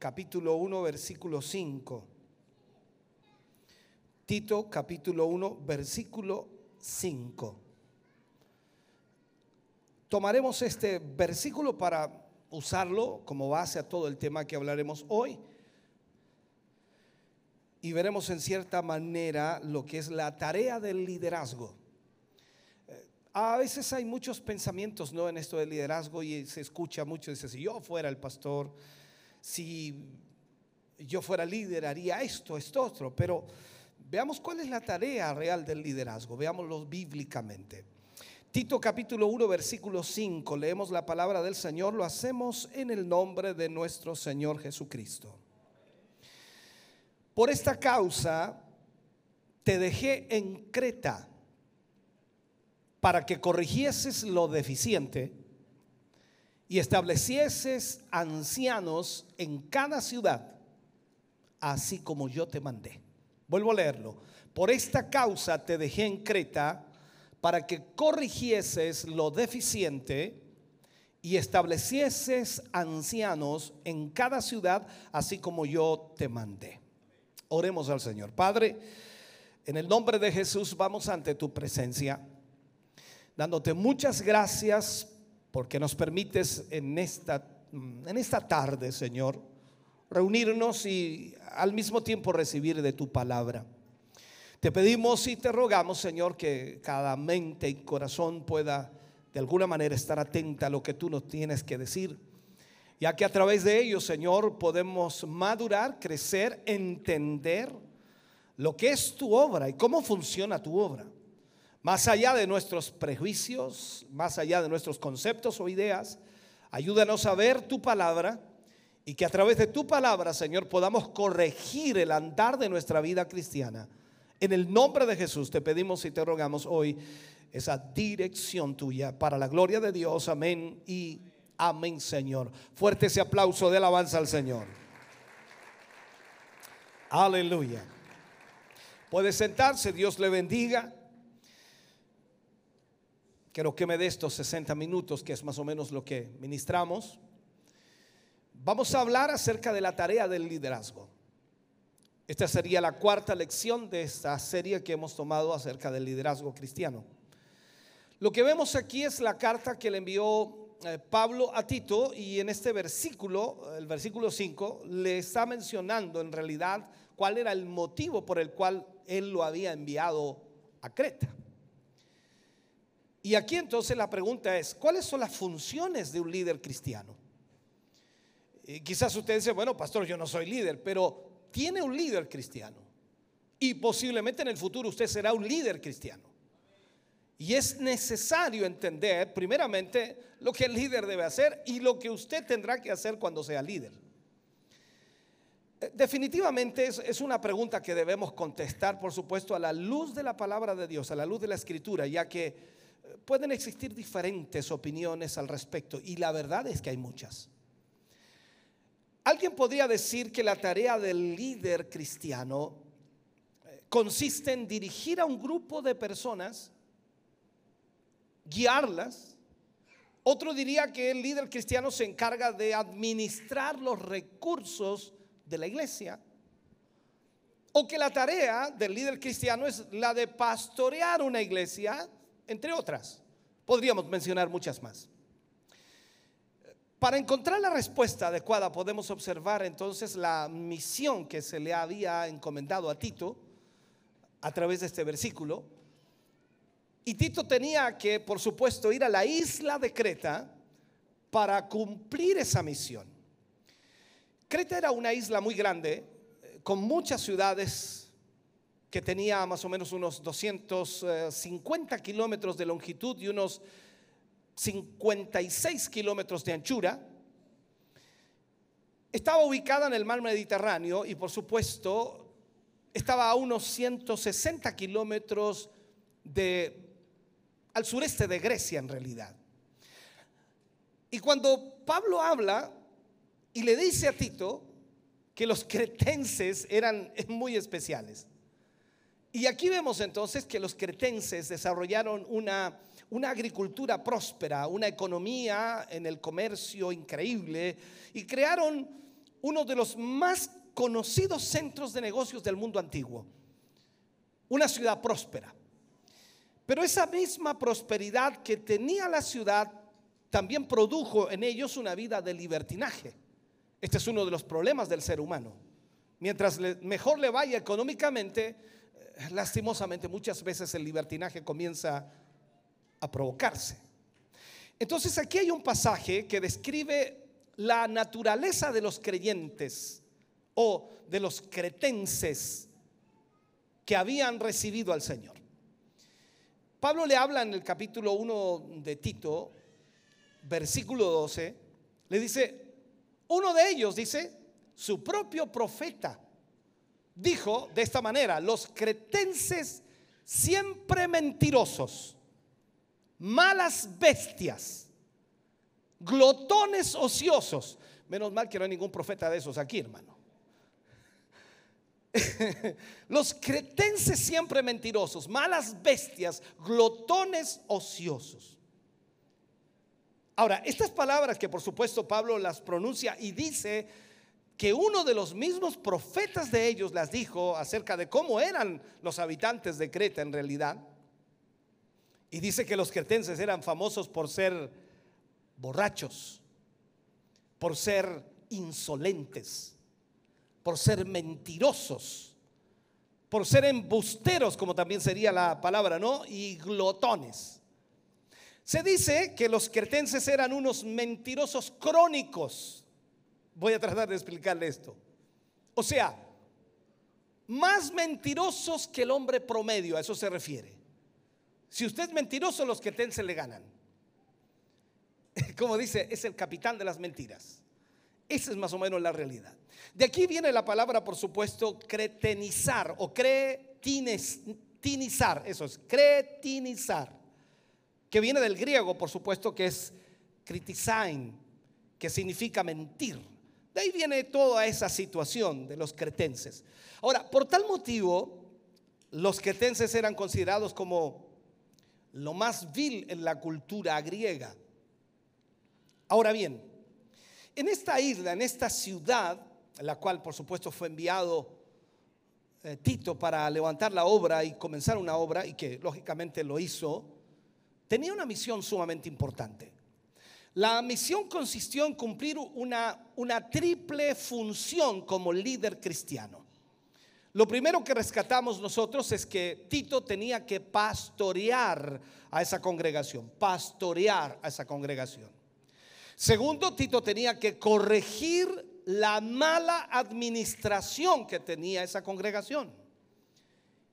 capítulo 1, versículo 5. Tito, capítulo 1, versículo 5. Tomaremos este versículo para usarlo como base a todo el tema que hablaremos hoy. Y veremos en cierta manera lo que es la tarea del liderazgo. Eh, a veces hay muchos pensamientos ¿no? en esto del liderazgo y se escucha mucho, dice, si yo fuera el pastor, si yo fuera líder haría esto, esto, otro, pero veamos cuál es la tarea real del liderazgo, veámoslo bíblicamente. Tito capítulo 1 versículo 5, leemos la palabra del Señor, lo hacemos en el nombre de nuestro Señor Jesucristo. Por esta causa te dejé en Creta para que corrigieses lo deficiente y establecieses ancianos en cada ciudad, así como yo te mandé. Vuelvo a leerlo. Por esta causa te dejé en Creta para que corrigieses lo deficiente y establecieses ancianos en cada ciudad, así como yo te mandé. Oremos al Señor. Padre, en el nombre de Jesús vamos ante tu presencia, dándote muchas gracias porque nos permites en esta, en esta tarde, Señor, reunirnos y al mismo tiempo recibir de tu palabra. Te pedimos y te rogamos, Señor, que cada mente y corazón pueda de alguna manera estar atenta a lo que tú nos tienes que decir, ya que a través de ello, Señor, podemos madurar, crecer, entender lo que es tu obra y cómo funciona tu obra. Más allá de nuestros prejuicios, más allá de nuestros conceptos o ideas, ayúdanos a ver tu palabra y que a través de tu palabra, Señor, podamos corregir el andar de nuestra vida cristiana en el nombre de Jesús te pedimos y te rogamos hoy esa dirección tuya para la gloria de Dios. Amén y amén, Señor. Fuerte ese aplauso de alabanza al Señor. Aleluya. Puede sentarse, Dios le bendiga. Quiero que me dé estos 60 minutos, que es más o menos lo que ministramos. Vamos a hablar acerca de la tarea del liderazgo. Esta sería la cuarta lección de esta serie que hemos tomado acerca del liderazgo cristiano. Lo que vemos aquí es la carta que le envió eh, Pablo a Tito y en este versículo, el versículo 5, le está mencionando en realidad cuál era el motivo por el cual él lo había enviado a Creta. Y aquí entonces la pregunta es, ¿cuáles son las funciones de un líder cristiano? Y quizás usted dice, bueno, pastor, yo no soy líder, pero tiene un líder cristiano. Y posiblemente en el futuro usted será un líder cristiano. Y es necesario entender primeramente lo que el líder debe hacer y lo que usted tendrá que hacer cuando sea líder. Eh, definitivamente es, una pregunta que debemos contestar, por supuesto, a la luz de la palabra de Dios, a la luz de la escritura, ya que eh, pueden existir diferentes opiniones al respecto y la verdad es que hay muchas. Alguien podría decir que la tarea del líder cristiano eh, consiste en dirigir a un grupo de personas, guiarlas. Otro diría que el líder cristiano se encarga de administrar los recursos de la iglesia. O que la tarea del líder cristiano es la de pastorear una iglesia, entre otras. Podríamos mencionar muchas más. Para encontrar la respuesta adecuada podemos observar entonces la misión que se le había encomendado a Tito a través de este versículo. Y Tito tenía que, por supuesto, ir a la isla de Creta para cumplir esa misión. Creta era una isla muy grande, eh, con muchas ciudades que tenía más o menos unos 250 kilómetros de longitud y unos 56 kilómetros de anchura. estaba ubicada en el mar Mediterráneo y por supuesto estaba a unos 160 kilómetros al sureste de Grecia en realidad. Y cuando Pablo habla y le dice a Tito que los cretenses eran muy especiales. Y aquí vemos entonces que los cretenses desarrollaron una, una agricultura próspera, una economía en el comercio increíble y crearon uno de los más conocidos centros de negocios del mundo antiguo. Una ciudad próspera. Pero esa misma prosperidad que tenía la ciudad también produjo en ellos una vida de libertinaje. Este es uno de los problemas del ser humano. Mientras mejor le vaya económicamente, lastimosamente muchas veces el libertinaje comienza a provocarse. Entonces aquí hay un pasaje que describe la naturaleza de los creyentes o de los cretenses que habían recibido al Señor. Pablo le habla en el capítulo 1 de Tito, versículo 12, le dice, uno de ellos dice, su propio profeta, dijo de esta manera, los cretenses siempre mentirosos, malas bestias, glotones ociosos. Menos mal que no hay ningún profeta de esos aquí, hermano. Los cretenses siempre mentirosos, malas bestias, glotones ociosos. Ahora, estas palabras que por supuesto Pablo las pronuncia y dice que uno de los mismos profetas de ellos las dijo acerca de cómo eran los habitantes de Creta en realidad. Y dice que los cretenses eran famosos por ser borrachos, por ser insolentes por ser mentirosos, por ser embusteros, como también sería la palabra, ¿no? Y glotones. Se dice que los cretenses eran unos mentirosos crónicos. Voy a tratar de explicarle esto. O sea, más mentirosos que el hombre promedio, a eso se refiere. Si usted es mentiroso, los cretenses le ganan. Como dice, es el capitán de las mentiras. Esa es más o menos la realidad. De aquí viene la palabra, por supuesto, cretenizar o cretinizar. Eso es, cretinizar. Que viene del griego, por supuesto, que es critizain, que significa mentir. De ahí viene toda esa situación de los cretenses. Ahora, por tal motivo, los cretenses eran considerados como lo más vil en la cultura griega. Ahora bien, en esta isla, en esta ciudad, en la cual por supuesto fue enviado eh, Tito para levantar la obra y comenzar una obra, y que lógicamente lo hizo, tenía una misión sumamente importante. La misión consistió en cumplir una, triple función como líder cristiano. Lo primero que rescatamos nosotros es que Tito tenía que pastorear a esa congregación, pastorear a esa congregación. Segundo, Tito tenía que corregir la mala administración que tenía esa congregación.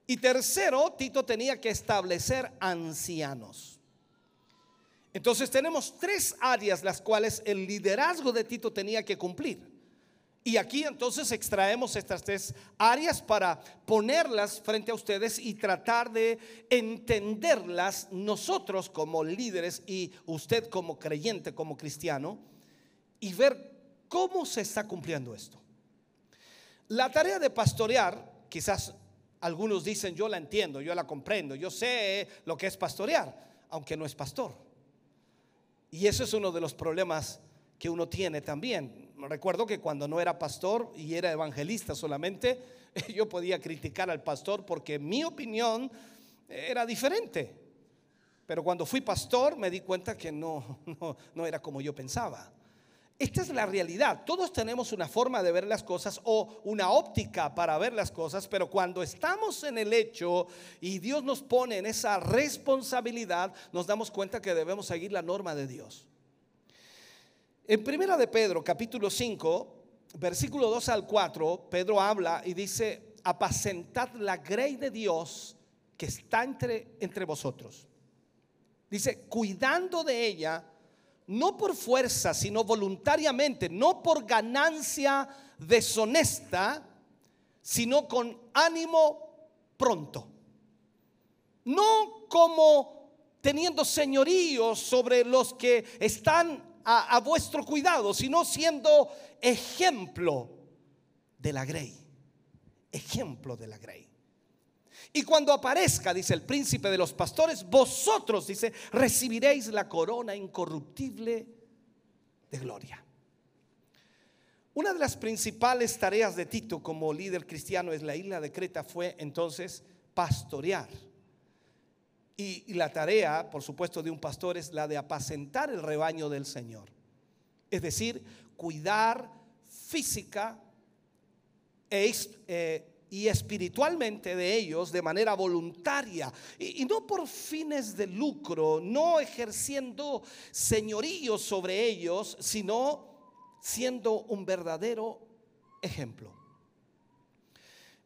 Y tercero, Tito tenía que establecer ancianos. Entonces tenemos tres áreas las cuales el liderazgo de Tito tenía que cumplir. Y aquí entonces extraemos estas tres áreas para ponerlas frente a ustedes y tratar de entenderlas nosotros como líderes y usted como creyente, como cristiano, y ver cómo se está cumpliendo esto. La tarea de pastorear, quizás algunos dicen, yo la entiendo, yo la comprendo, yo sé lo que es pastorear, aunque no es pastor. Y eso es uno de los problemas que uno tiene también recuerdo que cuando no era pastor y era evangelista solamente, yo podía criticar al pastor porque mi opinión era diferente. Pero cuando fui pastor me di cuenta que no, no, no era como yo pensaba. Esta es la realidad. Todos tenemos una forma de ver las cosas o una óptica para ver las cosas, pero cuando estamos en el hecho y Dios nos pone en esa responsabilidad, nos damos cuenta que debemos seguir la norma de Dios. En Primera de Pedro, capítulo 5, versículo 2 al 4, Pedro habla y dice, apacentad la grey de Dios que está entre, entre vosotros. Dice, cuidando de ella no por fuerza, sino voluntariamente, no por ganancia deshonesta, sino con ánimo pronto. No como teniendo señorío sobre los que están a, a vuestro cuidado, sino siendo ejemplo de la grey. Ejemplo de la grey. Y cuando aparezca, dice el príncipe de los pastores, vosotros, dice, recibiréis la corona incorruptible de gloria. Una de las principales tareas de Tito como líder cristiano es la isla de Creta fue entonces pastorear. Y, la tarea, por supuesto, de un pastor es la de apacentar el rebaño del Señor. Es decir, cuidar física e, eh, y espiritualmente de ellos de manera voluntaria y, no por fines de lucro, no ejerciendo señorío sobre ellos, sino siendo un verdadero ejemplo.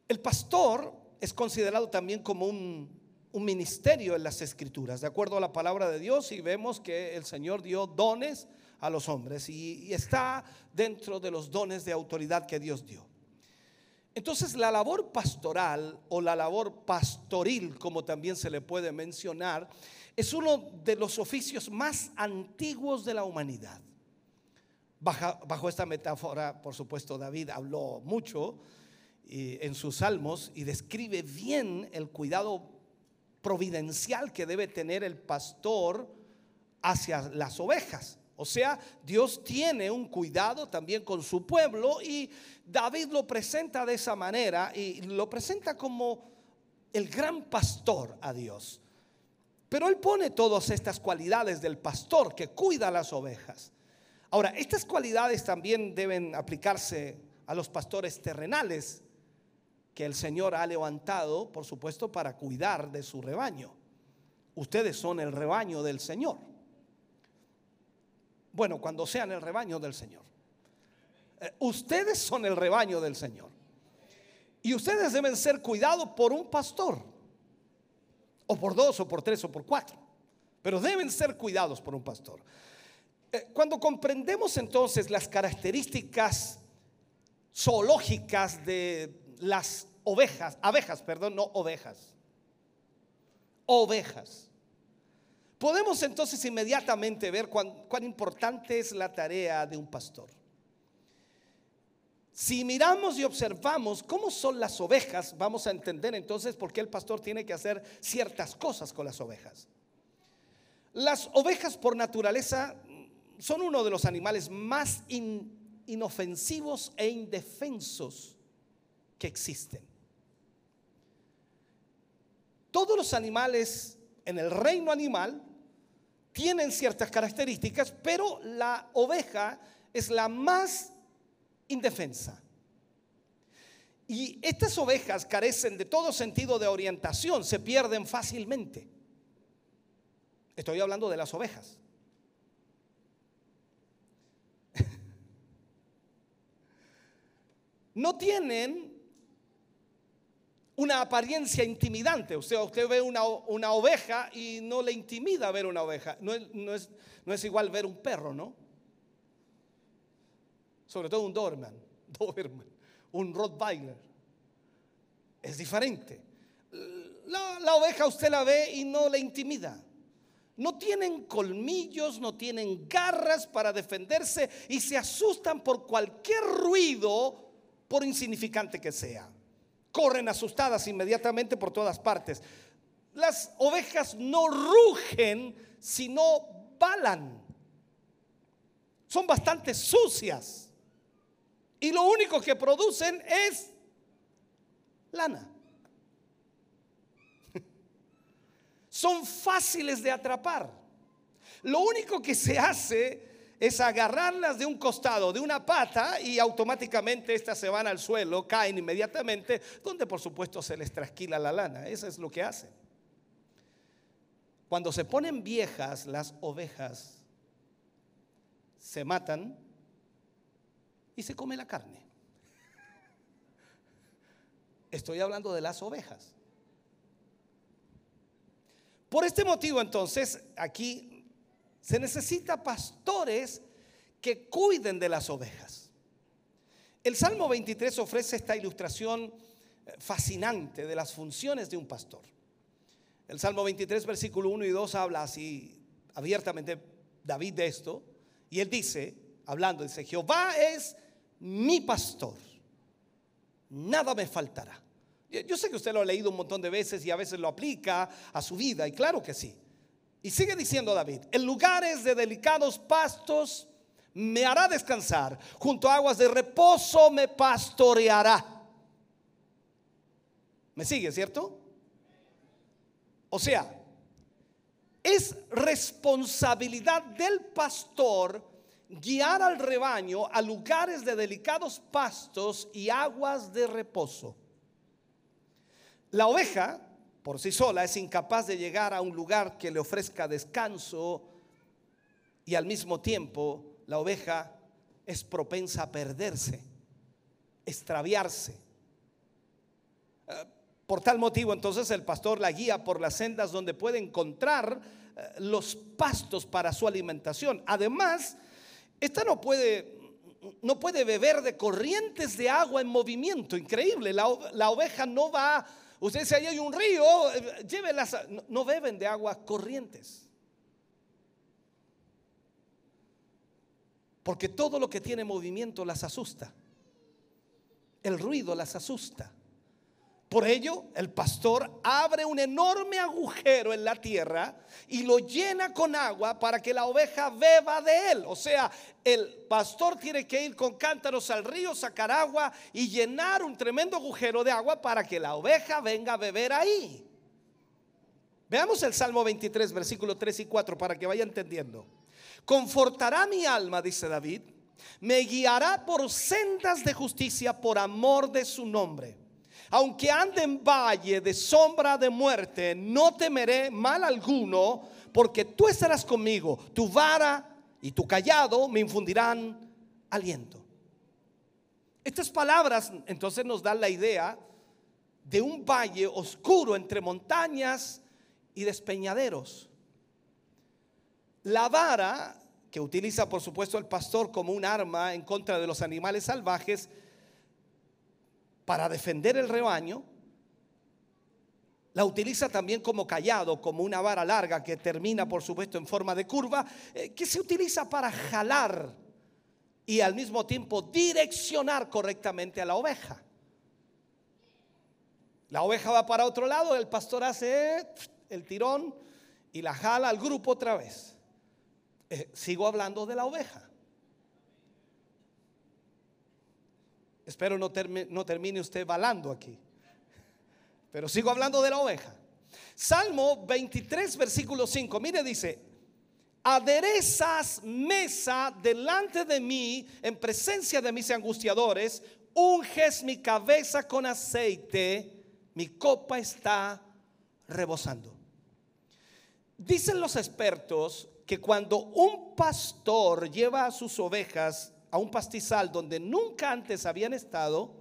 El pastor es considerado también como un, un ministerio en las escrituras, de acuerdo a la palabra de Dios, y vemos que el Señor dio dones a los hombres y está dentro de los dones de autoridad que Dios dio. Entonces la labor pastoral o la labor pastoril, como también se le puede mencionar, es uno de los oficios más antiguos de la humanidad. Bajo, esta metáfora, por supuesto, David habló mucho en sus salmos y describe bien el cuidado providencial que debe tener el pastor hacia las ovejas. O sea, Dios tiene un cuidado también con su pueblo y David lo presenta de esa manera y lo presenta como el gran pastor a Dios. Pero él pone todas estas cualidades del pastor que cuida las ovejas. Ahora, estas cualidades también deben aplicarse a los pastores terrenales que el Señor ha levantado, por supuesto, para cuidar de su rebaño. Ustedes son el rebaño del Señor. Bueno, cuando sean el rebaño del Señor. Eh, ustedes son el rebaño del Señor. Y ustedes deben ser cuidados por un pastor. O por dos, o por tres, o por cuatro. Pero deben ser cuidados por un pastor. Eh, cuando comprendemos entonces las características zoológicas de las ovejas, abejas, perdón, no ovejas. Ovejas. Podemos entonces inmediatamente ver cuán, importante es la tarea de un pastor. Si miramos y observamos cómo son las ovejas, vamos a entender entonces por qué el pastor tiene que hacer ciertas cosas con las ovejas. Las ovejas por naturaleza son uno de los animales más inofensivos e indefensos que existen. Todos los animales en el reino animal tienen ciertas características, pero la oveja es la más indefensa. Y estas ovejas carecen de todo sentido de orientación, se pierden fácilmente. Estoy hablando de las ovejas. No tienen una apariencia intimidante. Usted, ve una, oveja y no le intimida ver una oveja. No es, no, es, no es, igual ver un perro, ¿no? Sobre todo un Doberman, Doberman un Rottweiler. Es diferente. La, la oveja usted la ve y no le intimida. No tienen colmillos, no tienen garras para defenderse y se asustan por cualquier ruido, por insignificante que sea corren asustadas inmediatamente por todas partes. Las ovejas no rugen, sino balan. Son bastante sucias. Y lo único que producen es lana. Son fáciles de atrapar. Lo único que se hace es agarrarlas de un costado, de una pata, y automáticamente estas se van al suelo, caen inmediatamente, donde por supuesto se les trasquila la lana. Eso es lo que hacen. Cuando se ponen viejas las ovejas, se matan y se come la carne. Estoy hablando de las ovejas. Por este motivo entonces, aquí Se necesita pastores que cuiden de las ovejas. El Salmo 23 ofrece esta ilustración eh, fascinante de las funciones de un pastor. El Salmo 23, versículo 1 y 2 habla así abiertamente David de esto. Y él dice, hablando, dice, Jehová es mi pastor. Nada me faltará. Yo sé que usted lo ha leído un montón de veces y a veces lo aplica a su vida, y claro que sí. Y sigue diciendo David, en lugares de delicados pastos me hará descansar, junto a aguas de reposo me pastoreará. ¿Me sigue, cierto? O sea, es responsabilidad del pastor guiar al rebaño a lugares de delicados pastos y aguas de reposo. La oveja, por sí sola, es incapaz de llegar a un lugar que le ofrezca descanso y al mismo tiempo la oveja es propensa a perderse, extraviarse. Eh, por tal motivo, entonces el pastor la guía por las sendas donde puede encontrar eh, los pastos para su alimentación. Además, esta no puede, no puede beber de corrientes de agua en movimiento. Increíble, la, la oveja no va. Usted si ahí hay un río, eh, llévelas. No, no beben de agua corrientes. Porque todo lo que tiene movimiento las asusta. El ruido las asusta. Por ello, el pastor abre un enorme agujero en la tierra y lo llena con agua para que la oveja beba de él. O sea, el pastor tiene que ir con cántaros al río, sacar agua y llenar un tremendo agujero de agua para que la oveja venga a beber ahí. Veamos el Salmo 23, versículos 3 y 4 para que vaya entendiendo. Confortará mi alma, dice David, me guiará por sendas de justicia por amor de su nombre. Aunque ande en valle de sombra de muerte, no temeré mal alguno, porque tú estarás conmigo. Tu vara y tu callado me infundirán aliento. Estas palabras entonces nos dan la idea de un valle oscuro entre montañas y despeñaderos. La vara, que utiliza por supuesto el pastor como un arma en contra de los animales salvajes, para defender el rebaño, la utiliza también como callado, como una vara larga que termina por supuesto en forma de curva, eh, que se utiliza para jalar y al mismo tiempo direccionar correctamente a la oveja. La oveja va para otro lado, el pastor hace el tirón y la jala al grupo otra vez. Eh, sigo hablando de la oveja. Espero no, no termine usted balando aquí. Pero sigo hablando de la oveja. Salmo 23, versículo 5. Mire, dice, aderezas mesa delante de mí en presencia de mis angustiadores, unges mi cabeza con aceite, mi copa está rebosando. Dicen los expertos que cuando un pastor lleva a sus ovejas a un pastizal donde nunca antes habían estado,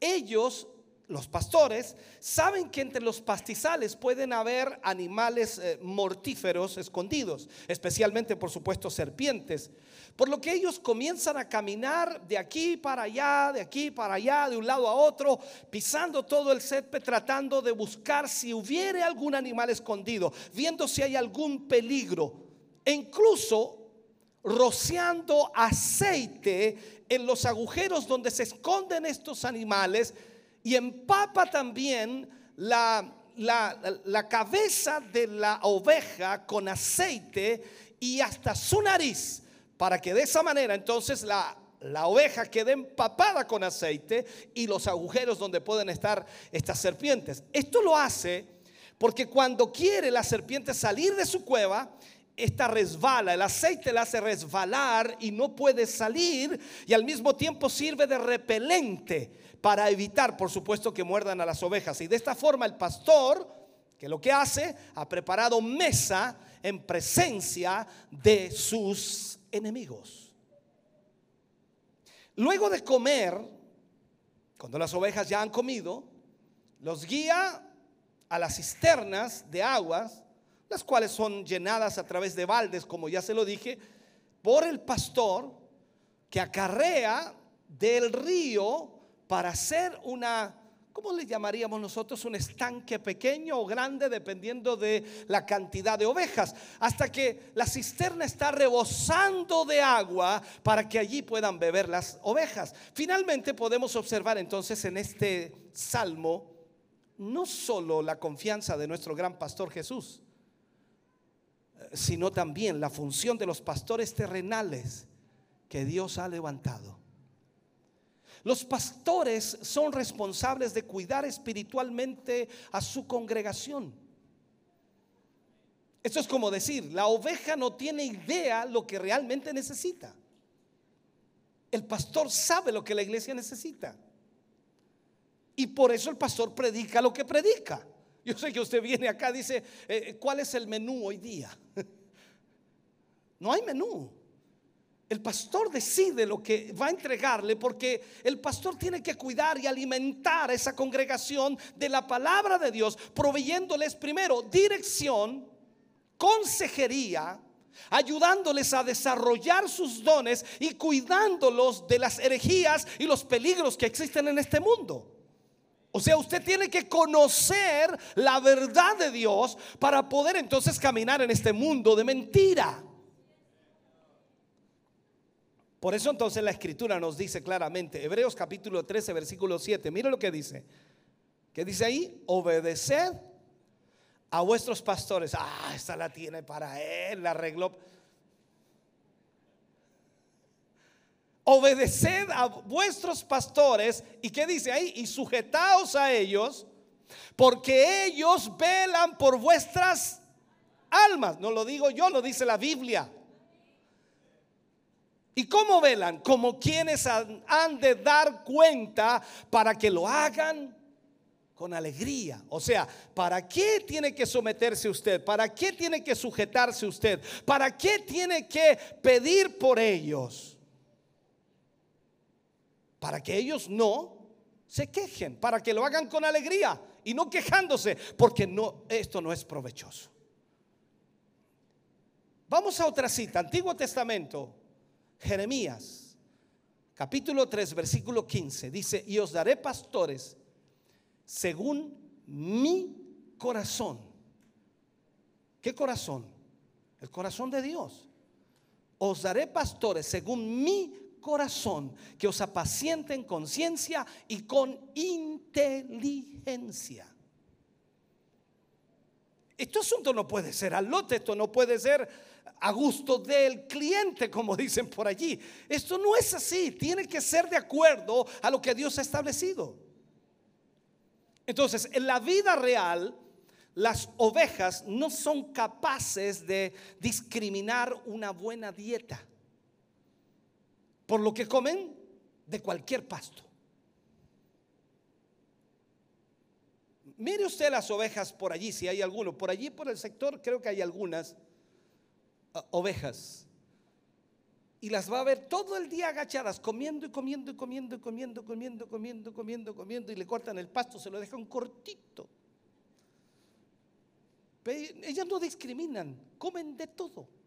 ellos, los pastores, saben que entre los pastizales pueden haber animales eh, mortíferos escondidos, especialmente por supuesto serpientes. Por lo que ellos comienzan a caminar de aquí para allá, de aquí para allá, de un lado a otro, pisando todo el césped, tratando de buscar si hubiere algún animal escondido, viendo si hay algún peligro. E incluso rociando aceite en los agujeros donde se esconden estos animales y empapa también la, la, cabeza de la oveja con aceite y hasta su nariz, para que de esa manera entonces la, la oveja quede empapada con aceite y los agujeros donde pueden estar estas serpientes. Esto lo hace porque cuando quiere la serpiente salir de su cueva, esta resbala, el aceite la hace resbalar y no puede salir y al mismo tiempo sirve de repelente para evitar, por supuesto, que muerdan a las ovejas. Y de esta forma el pastor, que lo que hace, ha preparado mesa en presencia de sus enemigos. Luego de comer, cuando las ovejas ya han comido, los guía a las cisternas de aguas las cuales son llenadas a través de baldes, como ya se lo dije, por el pastor que acarrea del río para hacer una, ¿cómo le llamaríamos nosotros? Un estanque pequeño o grande dependiendo de la cantidad de ovejas, hasta que la cisterna está rebosando de agua para que allí puedan beber las ovejas. Finalmente podemos observar entonces en este salmo no solo la confianza de nuestro gran pastor Jesús, sino también la función de los pastores terrenales que Dios ha levantado. Los pastores son responsables de cuidar espiritualmente a su congregación. Esto es como decir, la oveja no tiene idea lo que realmente necesita. El pastor sabe lo que la iglesia necesita. Y por eso el pastor predica lo que predica. Yo sé que usted viene acá dice, eh, eh, ¿cuál es el menú hoy día? No hay menú. El pastor decide lo que va a entregarle porque el pastor tiene que cuidar y alimentar a esa congregación de la palabra de Dios, proveyéndoles primero dirección, consejería, ayudándoles a desarrollar sus dones y cuidándolos de las herejías y los peligros que existen en este mundo. O sea, usted tiene que conocer la verdad de Dios para poder entonces caminar en este mundo de mentira. Por eso entonces la escritura nos dice claramente, Hebreos capítulo 13, versículo 7, mire lo que dice. ¿Qué dice ahí? Obedeced a vuestros pastores. Ah, esta la tiene para él, la arregló. Obedeced a vuestros pastores. ¿Y qué dice ahí? Y sujetaos a ellos, porque ellos velan por vuestras almas. No lo digo yo, lo dice la Biblia. ¿Y cómo velan? Como quienes han, de dar cuenta para que lo hagan con alegría. O sea, ¿para qué tiene que someterse usted? ¿Para qué tiene que sujetarse usted? ¿Para qué tiene que pedir por ellos? Para que ellos no se quejen, para que lo hagan con alegría y no quejándose, porque no esto no es provechoso. Vamos a otra cita, Antiguo Testamento, Jeremías, capítulo 3, versículo 15, dice, y os daré pastores según mi corazón. ¿Qué corazón? El corazón de Dios. Os daré pastores según mi corazón, que os apacienten con ciencia y con inteligencia. Este asunto no puede ser al lote, esto no puede ser a gusto del cliente, como dicen por allí. Esto no es así, tiene que ser de acuerdo a lo que Dios ha establecido. Entonces, en la vida real, las ovejas no son capaces de discriminar una buena dieta por lo que comen de cualquier pasto. Mire usted las ovejas por allí, si hay alguno. Por allí, por el sector, creo que hay algunas uh, ovejas. Y las va a ver todo el día agachadas, comiendo y comiendo y comiendo y comiendo, comiendo, comiendo, comiendo, comiendo, y le cortan el pasto, se lo dejan cortito. ellas no discriminan, comen de todo.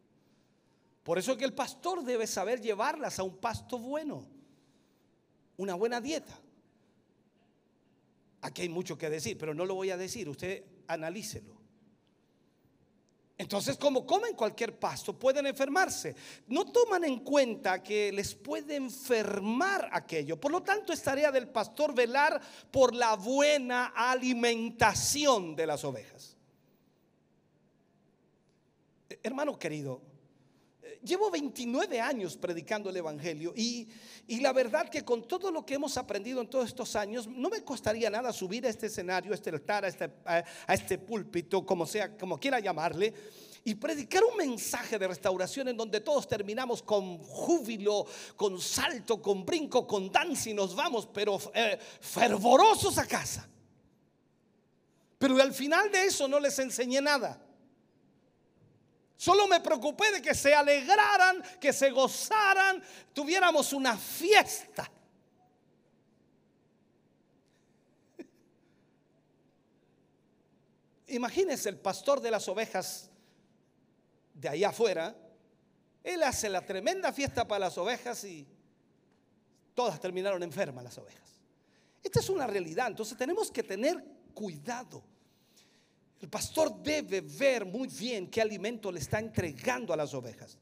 Por eso es que el pastor debe saber llevarlas a un pasto bueno, una buena dieta. Aquí hay mucho que decir, pero no lo voy a decir, usted analícelo. Entonces, como comen cualquier pasto, pueden enfermarse. No toman en cuenta que les puede enfermar aquello. Por lo tanto, es tarea del pastor velar por la buena alimentación de las ovejas. Hermano querido, Llevo 29 años predicando el Evangelio y, la verdad que con todo lo que hemos aprendido en todos estos años, no me costaría nada subir a este escenario, a este altar, a este, este púlpito, como sea, como quiera llamarle, y predicar un mensaje de restauración en donde todos terminamos con júbilo, con salto, con brinco, con danza y nos vamos, pero eh, fervorosos a casa. Pero al final de eso no les enseñé nada. Solo me preocupé de que se alegraran, que se gozaran, tuviéramos una fiesta. Imagínense el pastor de las ovejas de allá afuera, él hace la tremenda fiesta para las ovejas y todas terminaron enfermas las ovejas. Esta es una realidad, entonces tenemos que tener cuidado. El pastor debe ver muy bien qué alimento le está entregando a las ovejas.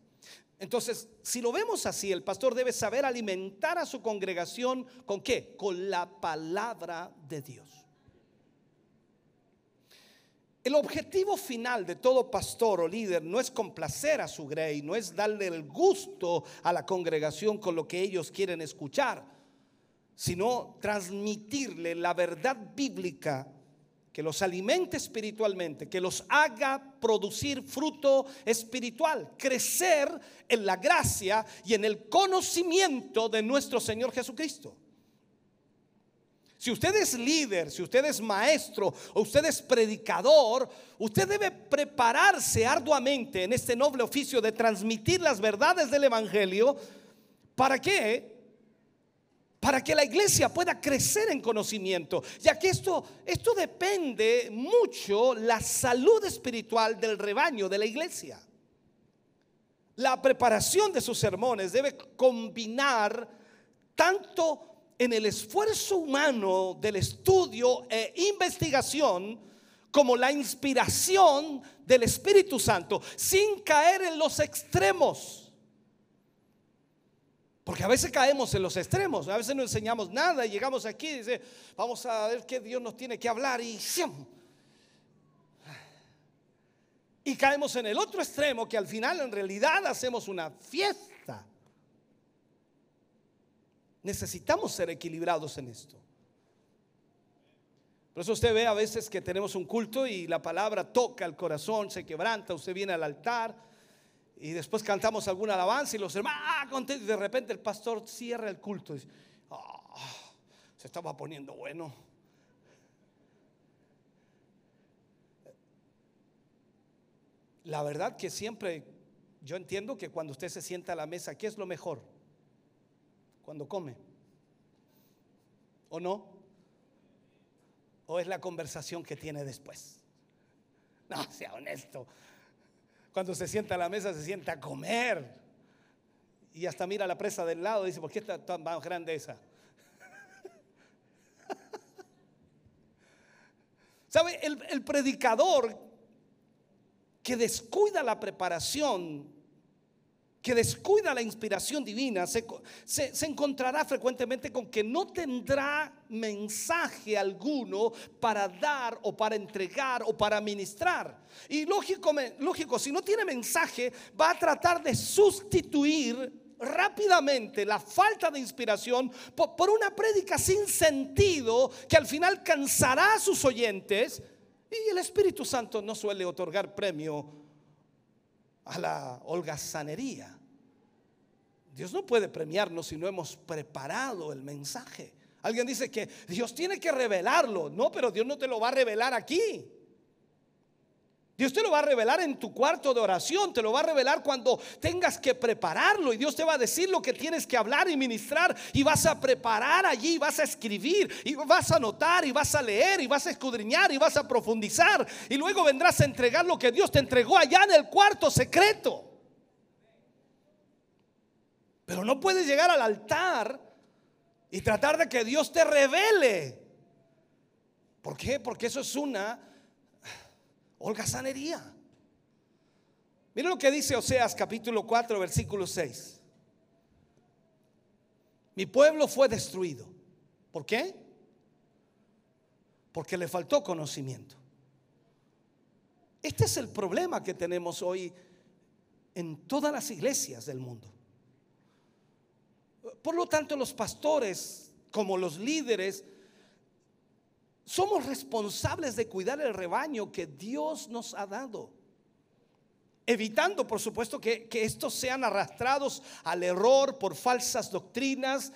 Entonces, si lo vemos así, el pastor debe saber alimentar a su congregación con qué? Con la palabra de Dios. El objetivo final de todo pastor o líder no es complacer a su grey, no es darle el gusto a la congregación con lo que ellos quieren escuchar, sino transmitirle la verdad bíblica que los alimente espiritualmente, que los haga producir fruto espiritual, crecer en la gracia y en el conocimiento de nuestro Señor Jesucristo. Si usted es líder, si usted es maestro o usted es predicador, usted debe prepararse arduamente en este noble oficio de transmitir las verdades del Evangelio. ¿Para qué? Para que la iglesia pueda crecer en conocimiento, ya que esto, esto depende mucho la salud espiritual del rebaño de la iglesia. La preparación de sus sermones debe combinar tanto en el esfuerzo humano del estudio e investigación como la inspiración del Espíritu Santo, sin caer en los extremos. Porque a veces caemos en los extremos, a veces no enseñamos nada y llegamos aquí y dice, vamos a ver qué Dios nos tiene que hablar y y caemos en el otro extremo que al final en realidad hacemos una fiesta Necesitamos ser equilibrados en esto. Por eso usted ve a veces que tenemos un culto y la palabra toca el corazón, se quebranta, usted viene al altar y después cantamos alguna alabanza y los hermanos, ah, y de repente el pastor cierra el culto y dice, ah, se estaba poniendo bueno. La verdad que siempre yo entiendo que cuando usted se sienta a la mesa, ¿qué es lo mejor? cuando come? ¿O no? ¿O es la conversación que tiene después? No, sea honesto. Cuando se sienta a la mesa se sienta a comer. Y hasta mira la presa del lado y dice, ¿por qué está tan grande esa? ¿Sabe? El, el predicador que descuida la preparación que descuida la inspiración divina, se, encontrará frecuentemente con que no tendrá mensaje alguno para dar o para entregar o para ministrar. Y lógico, lógico, si no tiene mensaje, va a tratar de sustituir rápidamente la falta de inspiración por, por una prédica sin sentido que al final cansará a sus oyentes. Y el Espíritu Santo no suele otorgar premio a la holgazanería. Dios no puede premiarnos si no hemos preparado el mensaje. Alguien dice que Dios tiene que revelarlo. No, pero Dios no te lo va a revelar aquí. Dios te lo va a revelar en tu cuarto de oración, te lo va a revelar cuando tengas que prepararlo y Dios te va a decir lo que tienes que hablar y ministrar y vas a preparar allí, vas a escribir y vas a anotar y vas a leer y vas a escudriñar y vas a profundizar y luego vendrás a entregar lo que Dios te entregó allá en el cuarto secreto. Pero no puedes llegar al altar y tratar de que Dios te revele. ¿Por qué? Porque eso es una holgazanería. Mira lo que dice Oseas capítulo 4, versículo 6. Mi pueblo fue destruido. ¿Por qué? Porque le faltó conocimiento. Este es el problema que tenemos hoy en todas las iglesias del mundo. Por lo tanto, los pastores, como los líderes, somos responsables de cuidar el rebaño que Dios nos ha dado. Evitando, por supuesto, que, estos sean arrastrados al error por falsas doctrinas.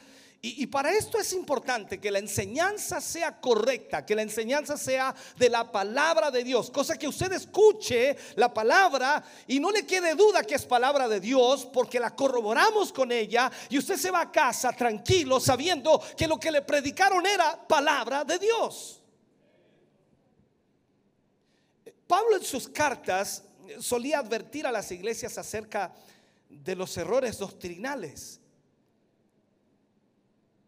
Y, para esto es importante que la enseñanza sea correcta, que la enseñanza sea de la palabra de Dios, cosa que usted escuche la palabra y no le quede duda que es palabra de Dios, porque la corroboramos con ella y usted se va a casa tranquilo sabiendo que lo que le predicaron era palabra de Dios. Pablo en sus cartas solía advertir a las iglesias acerca de los errores doctrinales.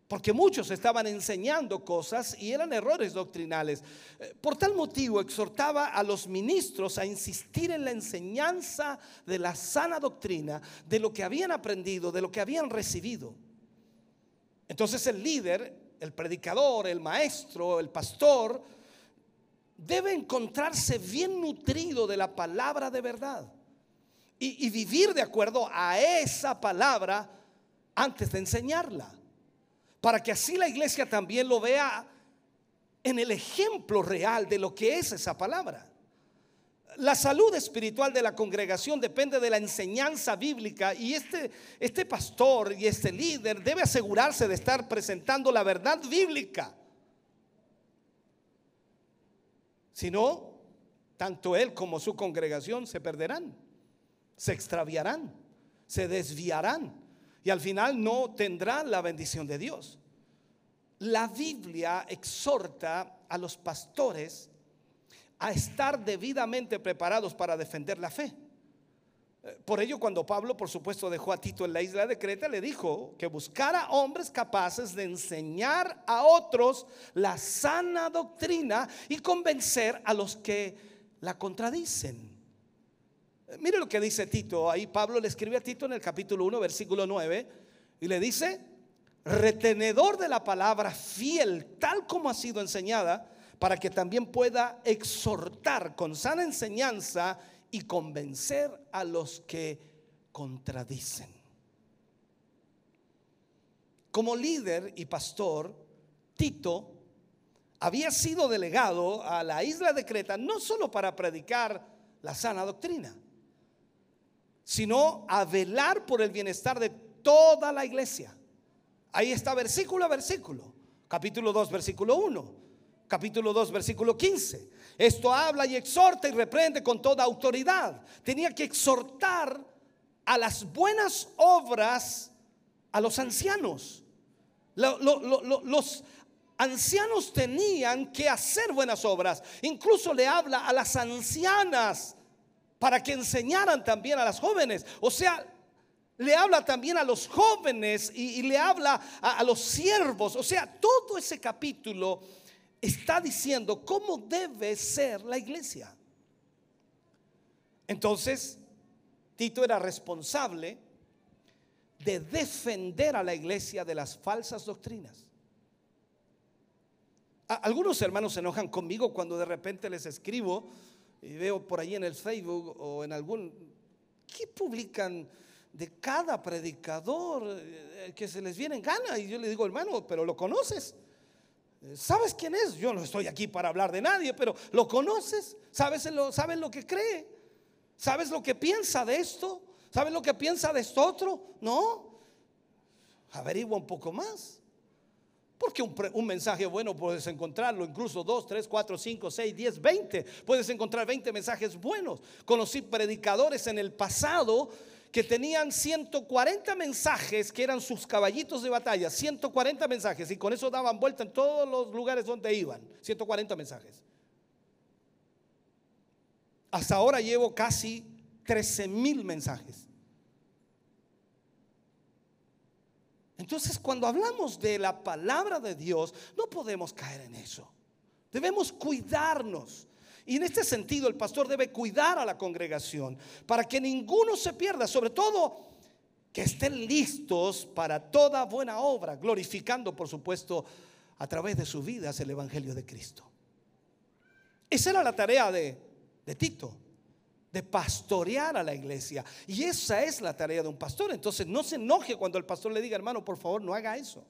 Porque muchos estaban enseñando cosas y eran errores doctrinales. Eh, por tal motivo exhortaba a los ministros a insistir en la enseñanza de la sana doctrina, de lo que habían aprendido, de lo que habían recibido. Entonces el líder, el predicador, el maestro, el pastor, debe encontrarse bien nutrido de la palabra de verdad y, vivir de acuerdo a esa palabra antes de enseñarla para que así la iglesia también lo vea en el ejemplo real de lo que es esa palabra. La salud espiritual de la congregación depende de la enseñanza bíblica y este, este pastor y este líder debe asegurarse de estar presentando la verdad bíblica. Si no, tanto él como su congregación se perderán, se extraviarán, se desviarán y al final no tendrán la bendición de Dios. La Biblia exhorta a los pastores a estar debidamente preparados para defender la fe. Por ello, cuando Pablo, por supuesto, dejó a Tito en la isla de Creta, le dijo que buscara hombres capaces de enseñar a otros la sana doctrina y convencer a los que la contradicen. Mire lo que dice Tito. Ahí Pablo le escribe a Tito en el capítulo 1, versículo 9, y le dice, retenedor de la palabra fiel, tal como ha sido enseñada, para que también pueda exhortar con sana enseñanza y convencer a los que contradicen. Como líder y pastor, Tito había sido delegado a la isla de Creta no solo para predicar la sana doctrina, sino a velar por el bienestar de toda la iglesia. Ahí está versículo a versículo. Capítulo 2, versículo 1. Capítulo 2, versículo 15. Esto habla y exhorta y reprende con toda autoridad. Tenía que exhortar a las buenas obras a los ancianos. los ancianos tenían que hacer buenas obras. Incluso le habla a las ancianas para que enseñaran también a las jóvenes. O sea, le habla también a los jóvenes y, le habla a, los siervos. O sea, todo ese capítulo está diciendo cómo debe ser la iglesia. Entonces, Tito era responsable de defender a la iglesia de las falsas doctrinas. Algunos hermanos se enojan conmigo cuando de repente les escribo y veo por ahí en el Facebook o en algún... ¿Qué publican de cada predicador eh, que se les viene en gana? Y yo le digo, hermano, pero lo conoces. ¿Sabes quién es? Yo no estoy aquí para hablar de nadie, pero ¿lo conoces? ¿Sabes lo, ¿Sabes lo que cree? ¿Sabes lo que piensa de esto? ¿Sabes lo que piensa de esto otro? No. Averigua un poco más. Porque un, mensaje bueno puedes encontrarlo, incluso dos, tres, cuatro, cinco, seis, diez, veinte. Puedes encontrar veinte mensajes buenos. Conocí predicadores en el pasado que tenían 140 mensajes que eran sus caballitos de batalla, 140 mensajes, y con eso daban vuelta en todos los lugares donde iban, 140 mensajes. Hasta ahora llevo casi 13 mil mensajes. Entonces, cuando hablamos de la palabra de Dios, no podemos caer en eso. Debemos cuidarnos. Y en este sentido, el pastor debe cuidar a la congregación para que ninguno se pierda, sobre todo que estén listos para toda buena obra, glorificando, por supuesto, a través de sus vidas el Evangelio de Cristo. Esa era la tarea de, de Tito de pastorear a la iglesia. Y esa es la tarea de un pastor. Entonces no se enoje cuando el pastor le diga, hermano, por favor, no haga eso.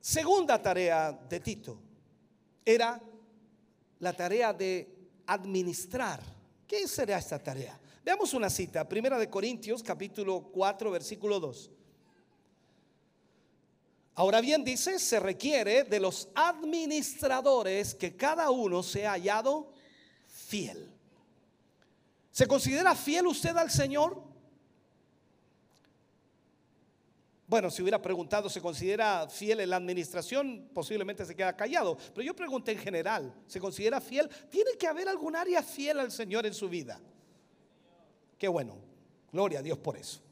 Segunda tarea de Tito era la tarea de administrar. ¿Qué será esta tarea? Veamos una cita, Primera de Corintios, capítulo 4, versículo 2. Ahora bien, dice, se requiere de los administradores que cada uno sea hallado fiel. ¿Se considera fiel usted al Señor? Bueno, si hubiera preguntado, ¿se considera fiel en la administración? Posiblemente se queda callado. Pero yo pregunté en general, ¿se considera fiel? Tiene que haber algún área fiel al Señor en su vida. Qué bueno. Gloria a Dios por eso.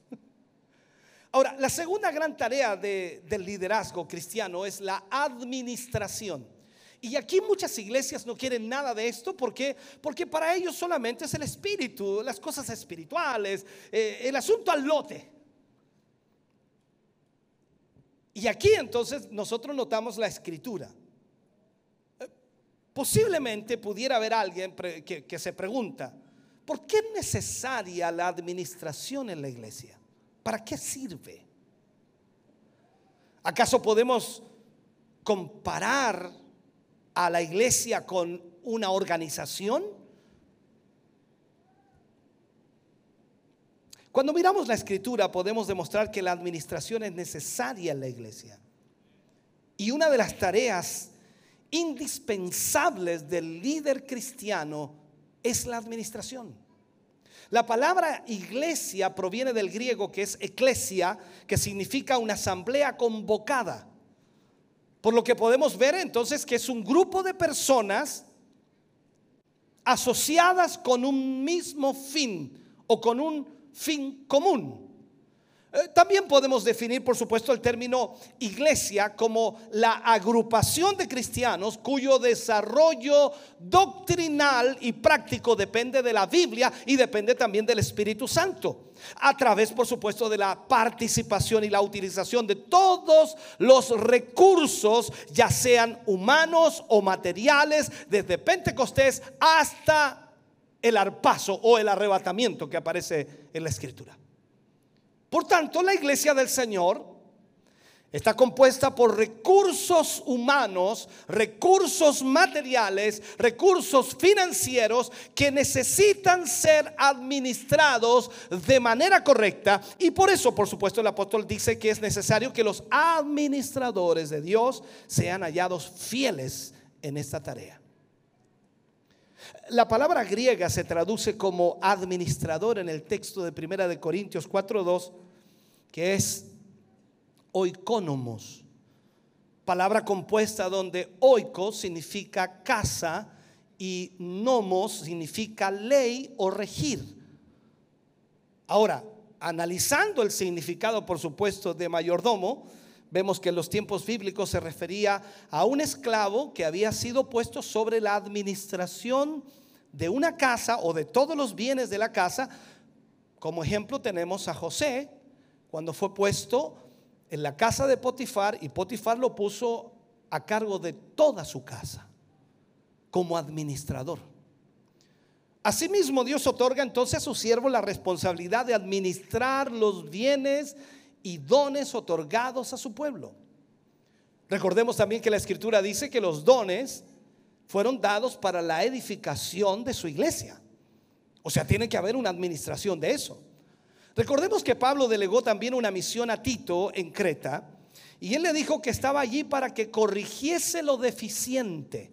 Ahora, la segunda gran tarea del liderazgo cristiano es la administración. Y aquí muchas iglesias no quieren nada de esto porque, porque para ellos solamente es el espíritu, las cosas espirituales, eh, el asunto al lote. Y aquí entonces nosotros notamos la escritura. Eh, posiblemente pudiera haber alguien que, que se pregunta, ¿por qué es necesaria la administración en la iglesia? ¿Para qué sirve? ¿Acaso podemos comparar a la iglesia con una organización? Cuando miramos la escritura podemos demostrar que la administración es necesaria en la iglesia. Y una de las tareas indispensables del líder cristiano es la administración. La palabra iglesia proviene del griego que es eclesia, que significa una asamblea convocada. Por lo que podemos ver entonces que es un grupo de personas asociadas con un mismo fin o con un fin común. Eh, también podemos definir, por supuesto, el término iglesia como la agrupación de cristianos cuyo desarrollo doctrinal y práctico depende de la Biblia y depende también del Espíritu Santo. A través, por supuesto, de la participación y la utilización de todos los recursos, ya sean humanos o materiales, desde Pentecostés hasta el arpazo o el arrebatamiento que aparece en la escritura. Por tanto, la iglesia del Señor está compuesta por recursos humanos, recursos materiales, recursos financieros que necesitan ser administrados de manera correcta. Y por eso, por supuesto, el apóstol dice que es necesario que los administradores de Dios sean hallados fieles en esta tarea. La palabra griega se traduce como administrador en el texto de Primera de Corintios 4:2, que es oikonomos. Palabra compuesta donde oiko significa casa y nomos significa ley o regir. Ahora, analizando el significado, por supuesto, de mayordomo, vemos que en los tiempos bíblicos se refería a un esclavo que había sido puesto sobre la administración de una casa o de todos los bienes de la casa. Como ejemplo tenemos a José, cuando fue puesto en la casa de Potifar y Potifar lo puso a cargo de toda su casa como administrador. Asimismo, Dios otorga entonces a su siervo la responsabilidad de administrar los bienes y dones otorgados a su pueblo. Recordemos también que la escritura dice que los dones fueron dados para la edificación de su iglesia. O sea, tiene que haber una administración de eso. Recordemos que Pablo delegó también una misión a Tito en Creta y él le dijo que estaba allí para que corrigiese lo deficiente.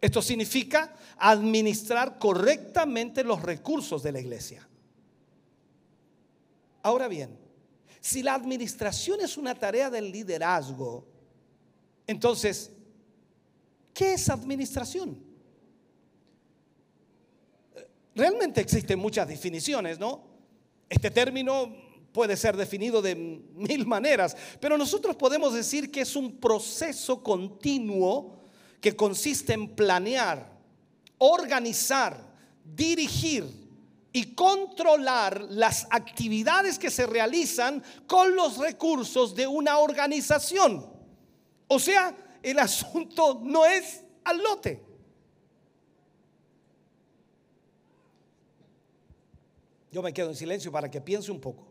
Esto significa administrar correctamente los recursos de la iglesia. Ahora bien, si la administración es una tarea del liderazgo, entonces, ¿qué es administración? Realmente existen muchas definiciones, ¿no? Este término puede ser definido de mil maneras, pero nosotros podemos decir que es un proceso continuo que consiste en planear, organizar, dirigir, y controlar las actividades que se realizan con los recursos de una organización. O sea, el asunto no es al lote. Yo me quedo en silencio para que piense un poco.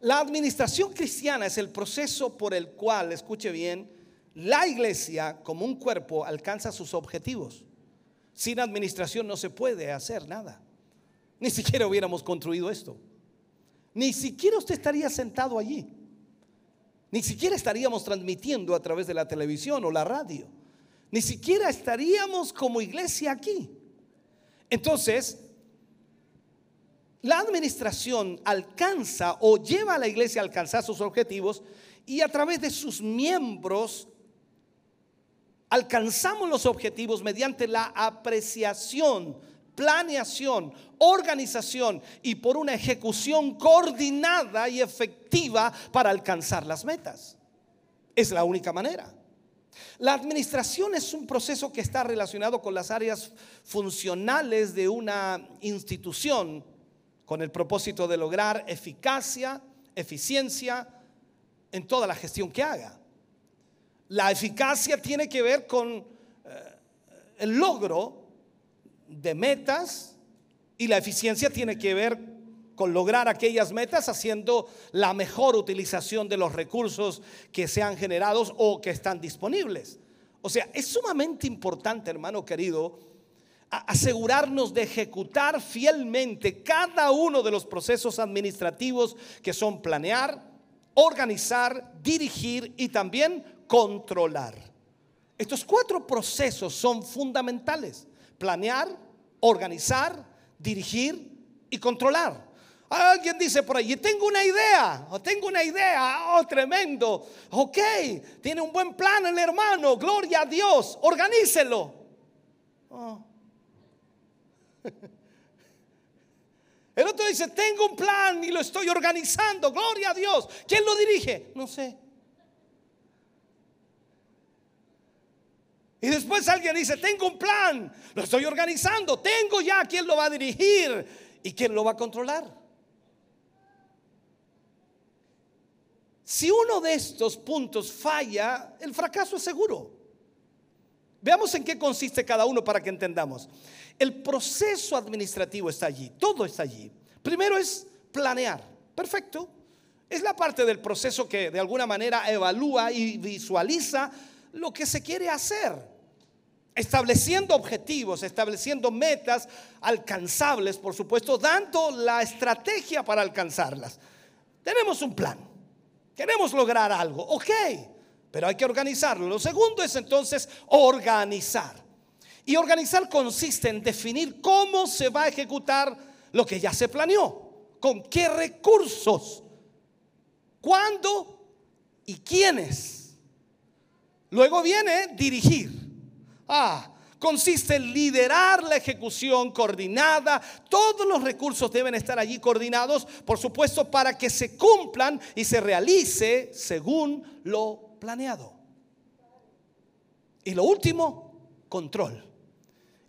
La administración cristiana es el proceso por el cual, escuche bien, la iglesia como un cuerpo alcanza sus objetivos. Sin administración no se puede hacer nada. Ni siquiera hubiéramos construido esto. Ni siquiera usted estaría sentado allí. Ni siquiera estaríamos transmitiendo a través de la televisión o la radio. Ni siquiera estaríamos como iglesia aquí. Entonces, la administración alcanza o lleva a la iglesia a alcanzar sus objetivos y a través de sus miembros alcanzamos los objetivos mediante la apreciación, planeación, organización y por una ejecución coordinada y efectiva para alcanzar las metas. Es la única manera. La administración es un proceso que está relacionado con las áreas funcionales de una institución con el propósito de lograr eficacia, eficiencia en toda la gestión que haga. La eficacia tiene que ver con eh, el logro de metas y la eficiencia tiene que ver con lograr aquellas metas haciendo la mejor utilización de los recursos que sean generados o que están disponibles. O sea, es sumamente importante, hermano querido, asegurarnos de ejecutar fielmente cada uno de los procesos administrativos que son planear, organizar, dirigir y también controlar. Estos cuatro procesos son fundamentales. Planear, organizar, dirigir y controlar. Alguien dice por allí, tengo una idea, o tengo una idea, oh, tremendo. Ok, tiene un buen plan el hermano, gloria a Dios, organícelo. Oh. El otro dice, tengo un plan y lo estoy organizando, gloria a Dios. ¿Quién lo dirige? No sé. Y después alguien dice, tengo un plan, lo estoy organizando, tengo ya quién lo va a dirigir y quién lo va a controlar. Si uno de estos puntos falla, el fracaso es seguro. Veamos en qué consiste cada uno para que entendamos. El proceso administrativo está allí, todo está allí. Primero es planear, perfecto. Es la parte del proceso que de alguna manera evalúa y visualiza lo que se quiere hacer, estableciendo objetivos, estableciendo metas alcanzables, por supuesto, dando la estrategia para alcanzarlas. Tenemos un plan, queremos lograr algo, ok, pero hay que organizarlo. Lo segundo es entonces organizar. Y organizar consiste en definir cómo se va a ejecutar lo que ya se planeó, con qué recursos, cuándo y quiénes. Luego viene dirigir. Ah, consiste en liderar la ejecución coordinada. Todos los recursos deben estar allí coordinados, por supuesto, para que se cumplan y se realice según lo planeado. Y lo último, control.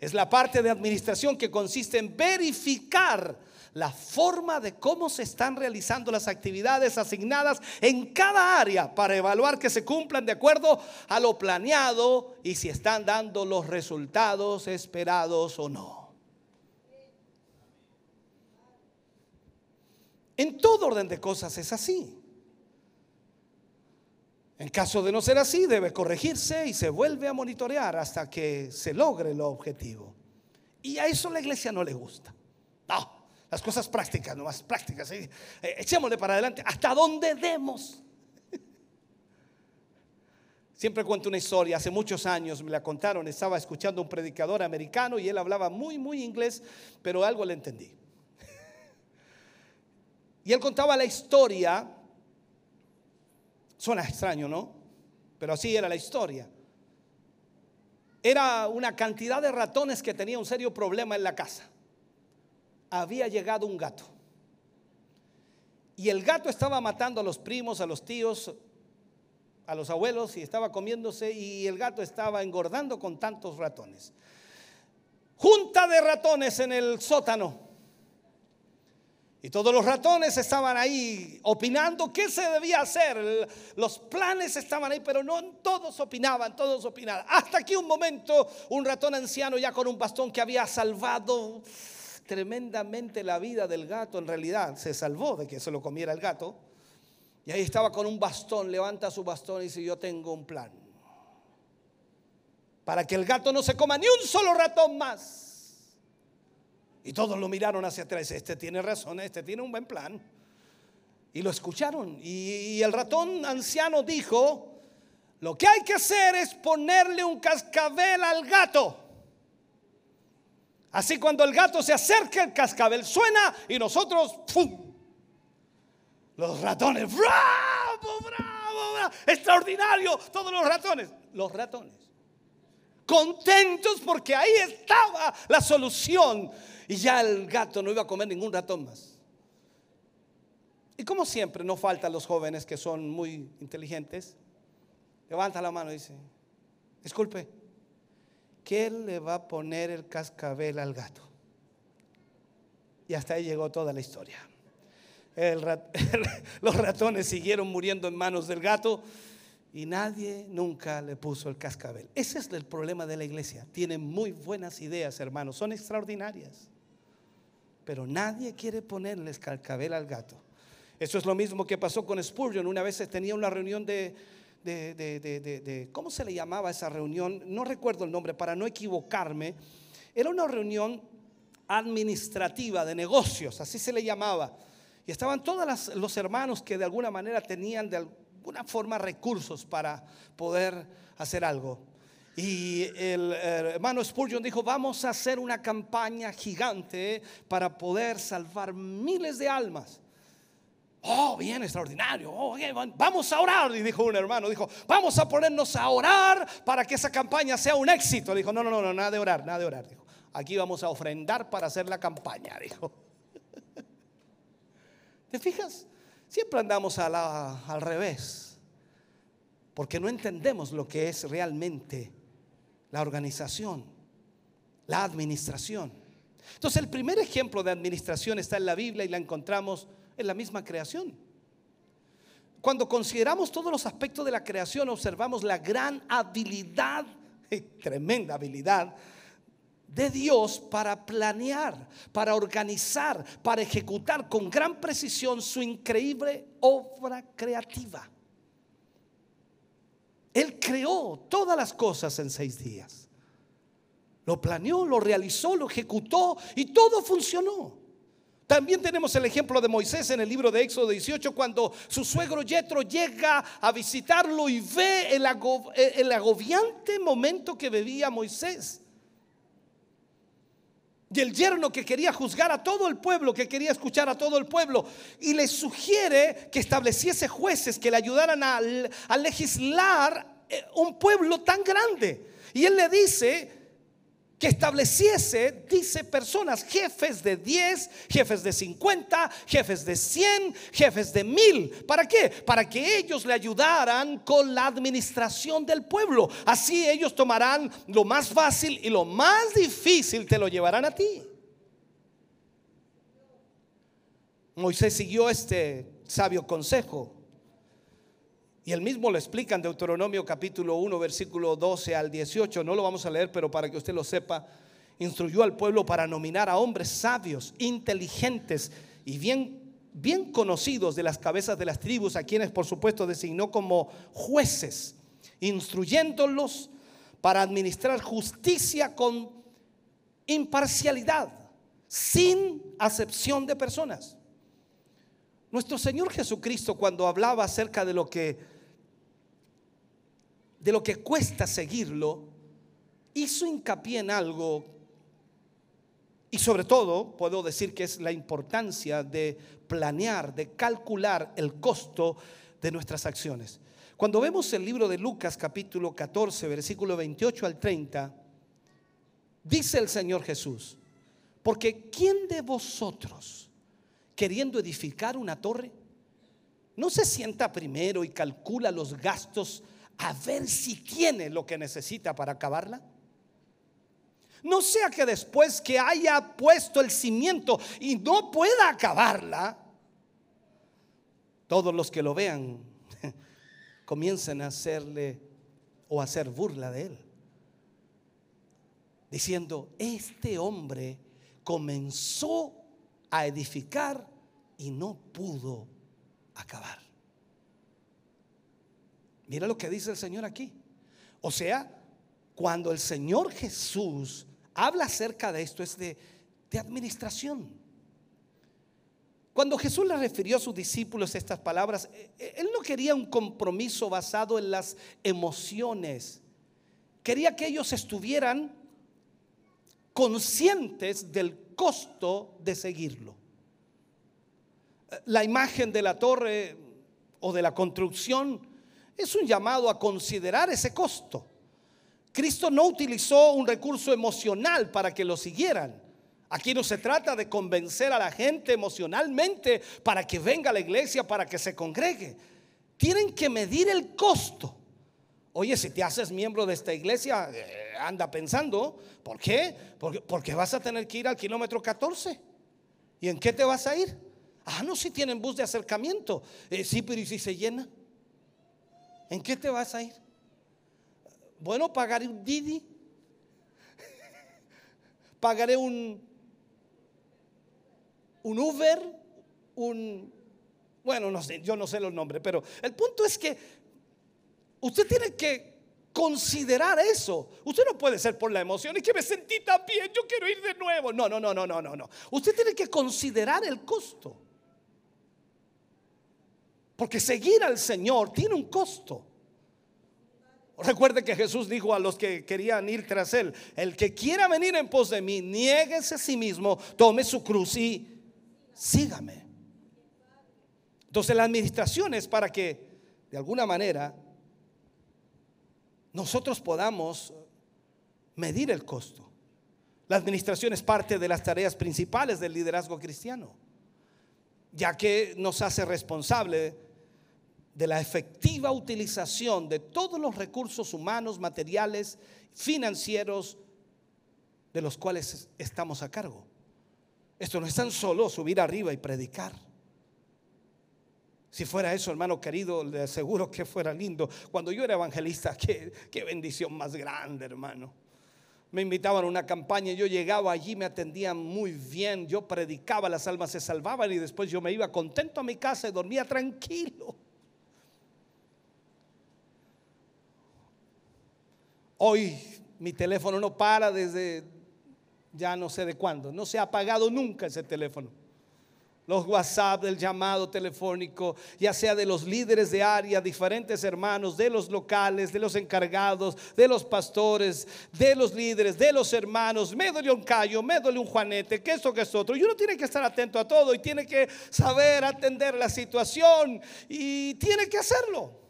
Es la parte de administración que consiste en verificar la forma de cómo se están realizando las actividades asignadas en cada área para evaluar que se cumplan de acuerdo a lo planeado y si están dando los resultados esperados o no. En todo orden de cosas es así. En caso de no ser así, debe corregirse y se vuelve a monitorear hasta que se logre el objetivo. Y a eso la iglesia no le gusta. No, las cosas prácticas, no más prácticas. Eh, echémosle para adelante hasta donde demos. Siempre cuento una historia, hace muchos años me la contaron, estaba escuchando a un predicador americano y él hablaba muy, muy inglés, pero algo le entendí. Y él contaba la historia Suena extraño, ¿no? Pero así era la historia. Era una cantidad de ratones que tenía un serio problema en la casa. Había llegado un gato. Y el gato estaba matando a los primos, a los tíos, a los abuelos y estaba comiéndose y el gato estaba engordando con tantos ratones. Junta de ratones en el sótano. Y todos los ratones estaban ahí opinando qué se debía hacer. Los planes estaban ahí, pero no todos opinaban, todos opinaban. Hasta que un momento un ratón anciano ya con un bastón que había salvado tremendamente la vida del gato, en realidad se salvó de que se lo comiera el gato. Y ahí estaba con un bastón, levanta su bastón y dice, yo tengo un plan. Para que el gato no se coma ni un solo ratón más. Y todos lo miraron hacia atrás. Este tiene razón, este tiene un buen plan. Y lo escucharon. Y, el ratón anciano dijo, lo que hay que hacer es ponerle un cascabel al gato. Así cuando el gato se acerca, el cascabel suena y nosotros, ¡pum! Los ratones, ¡bravo, bravo, bravo! Extraordinario, todos los ratones. Los ratones. Contentos porque ahí estaba la solución. Y ya el gato no iba a comer ningún ratón más. Y como siempre, no faltan los jóvenes que son muy inteligentes. Levanta la mano y dice, disculpe, ¿quién le va a poner el cascabel al gato? Y hasta ahí llegó toda la historia. los ratones siguieron muriendo en manos del gato y nadie nunca le puso el cascabel. Ese es el problema de la iglesia. Tienen muy buenas ideas, hermanos, son extraordinarias. Pero nadie quiere ponerle el cascabel al gato. Eso es lo mismo que pasó con Spurgeon. Una vez tenía una reunión de, de, ¿cómo se le llamaba esa reunión? No recuerdo el nombre, para no equivocarme. Era una reunión administrativa de negocios, así se le llamaba. Y estaban todos los hermanos que de alguna manera tenían de alguna forma recursos para poder hacer algo. Y el hermano Spurgeon dijo, vamos a hacer una campaña gigante para poder salvar miles de almas. Oh, bien extraordinario. Oh, vamos a orar. Dijo un hermano, dijo, vamos a ponernos a orar para que esa campaña sea un éxito. Dijo, no, no, no, nada de orar, nada de orar. Dijo, aquí vamos a ofrendar para hacer la campaña. Dijo. ¿Te fijas? Siempre andamos al revés. Porque no entendemos lo que es realmente la organización, la administración. Entonces el primer ejemplo de administración está en la Biblia y la encontramos en la misma creación. Cuando consideramos todos los aspectos de la creación, observamos la gran habilidad, tremenda habilidad, de Dios para planear, para organizar, para ejecutar con gran precisión su increíble obra creativa. Él creó todas las cosas en seis días. Lo planeó, lo realizó, lo ejecutó y todo funcionó. También tenemos el ejemplo de Moisés en el libro de Éxodo 18, cuando su suegro Yetro llega a visitarlo y ve el, el agobiante momento que vivía Moisés. Y el yerno que quería juzgar a todo el pueblo, que quería escuchar a todo el pueblo, y le sugiere que estableciese jueces que le ayudaran a, a legislar eh, un pueblo tan grande. Y él le dice, que estableciese, dice, personas, jefes de 10, jefes de 50, jefes de 100, jefes de mil. ¿Para qué? Para que ellos le ayudaran con la administración del pueblo. Así ellos tomarán lo más fácil y lo más difícil te lo llevarán a ti. Moisés siguió este sabio consejo. Y el mismo lo explica en Deuteronomio capítulo 1, versículo 12 al 18. No lo vamos a leer, pero para que usted lo sepa, instruyó al pueblo para nominar a hombres sabios, inteligentes y bien, bien conocidos de las cabezas de las tribus, a quienes por supuesto designó como jueces, instruyéndolos para administrar justicia con imparcialidad, sin acepción de personas. Nuestro Señor Jesucristo cuando hablaba acerca de lo que de lo que cuesta seguirlo, hizo hincapié en algo y sobre todo puedo decir que es la importancia de planear, de calcular el costo de nuestras acciones. Cuando vemos el libro de Lucas capítulo 14, versículo 28 al 30, dice el Señor Jesús, porque ¿quién de vosotros, queriendo edificar una torre, no se sienta primero y calcula los gastos a ver si tiene lo que necesita para acabarla. No sea que después que haya puesto el cimiento y no pueda acabarla, todos los que lo vean comiencen a hacerle o a hacer burla de él. Diciendo, este hombre comenzó a edificar y no pudo acabar. Mira lo que dice el Señor aquí. O sea, cuando el Señor Jesús habla acerca de esto es de, administración. Cuando Jesús le refirió a sus discípulos estas palabras, eh, eh, Él no quería un compromiso basado en las emociones. Quería que ellos estuvieran conscientes del costo de seguirlo. La imagen de la torre o de la construcción es un llamado a considerar ese costo. Cristo no utilizó un recurso emocional para que lo siguieran. Aquí no se trata de convencer a la gente emocionalmente para que venga a la iglesia, para que se congregue. Tienen que medir el costo. Oye, si te haces miembro de esta iglesia, eh, anda pensando, ¿por qué? Porque, vas a tener que ir al kilómetro 14. ¿Y en qué te vas a ir? Ah, no, si tienen bus de acercamiento. Eh, sí, pero ¿y si se llena? ¿En qué te vas a ir? Bueno, pagaré un Didi. pagaré un, un Uber, un... Bueno, no sé, yo no sé los nombres, pero el punto es que usted tiene que considerar eso. Usted no puede ser por la emoción y que me sentí tan bien, yo quiero ir de nuevo. No, no, no, no, no, no, no. Usted tiene que considerar el costo. Porque seguir al Señor tiene un costo. Recuerde que Jesús dijo a los que querían ir tras él, el que quiera venir en pos de mí, niéguese a sí mismo, tome su cruz y sígame. Entonces la administración es para que de alguna manera nosotros podamos medir el costo. La administración es parte de las tareas principales del liderazgo cristiano, ya que nos hace responsable de la efectiva utilización de todos los recursos humanos, materiales, financieros, de los cuales estamos a cargo. Esto no es tan solo subir arriba y predicar. Si fuera eso, hermano querido, le aseguro que fuera lindo. Cuando yo era evangelista, qué, qué bendición más grande, hermano. Me invitaban a una campaña, yo llegaba allí, me atendían muy bien, yo predicaba, las almas se salvaban y después yo me iba contento a mi casa y dormía tranquilo. Hoy mi teléfono no para desde ya no sé de cuándo. No se ha apagado nunca ese teléfono. Los WhatsApp, el llamado telefónico, ya sea de los líderes de área, diferentes hermanos, de los locales, de los encargados, de los pastores, de los líderes, de los hermanos. Me duele un callo, me duele un juanete, que esto, que es otro. Y uno tiene que estar atento a todo y tiene que saber atender la situación y tiene que hacerlo.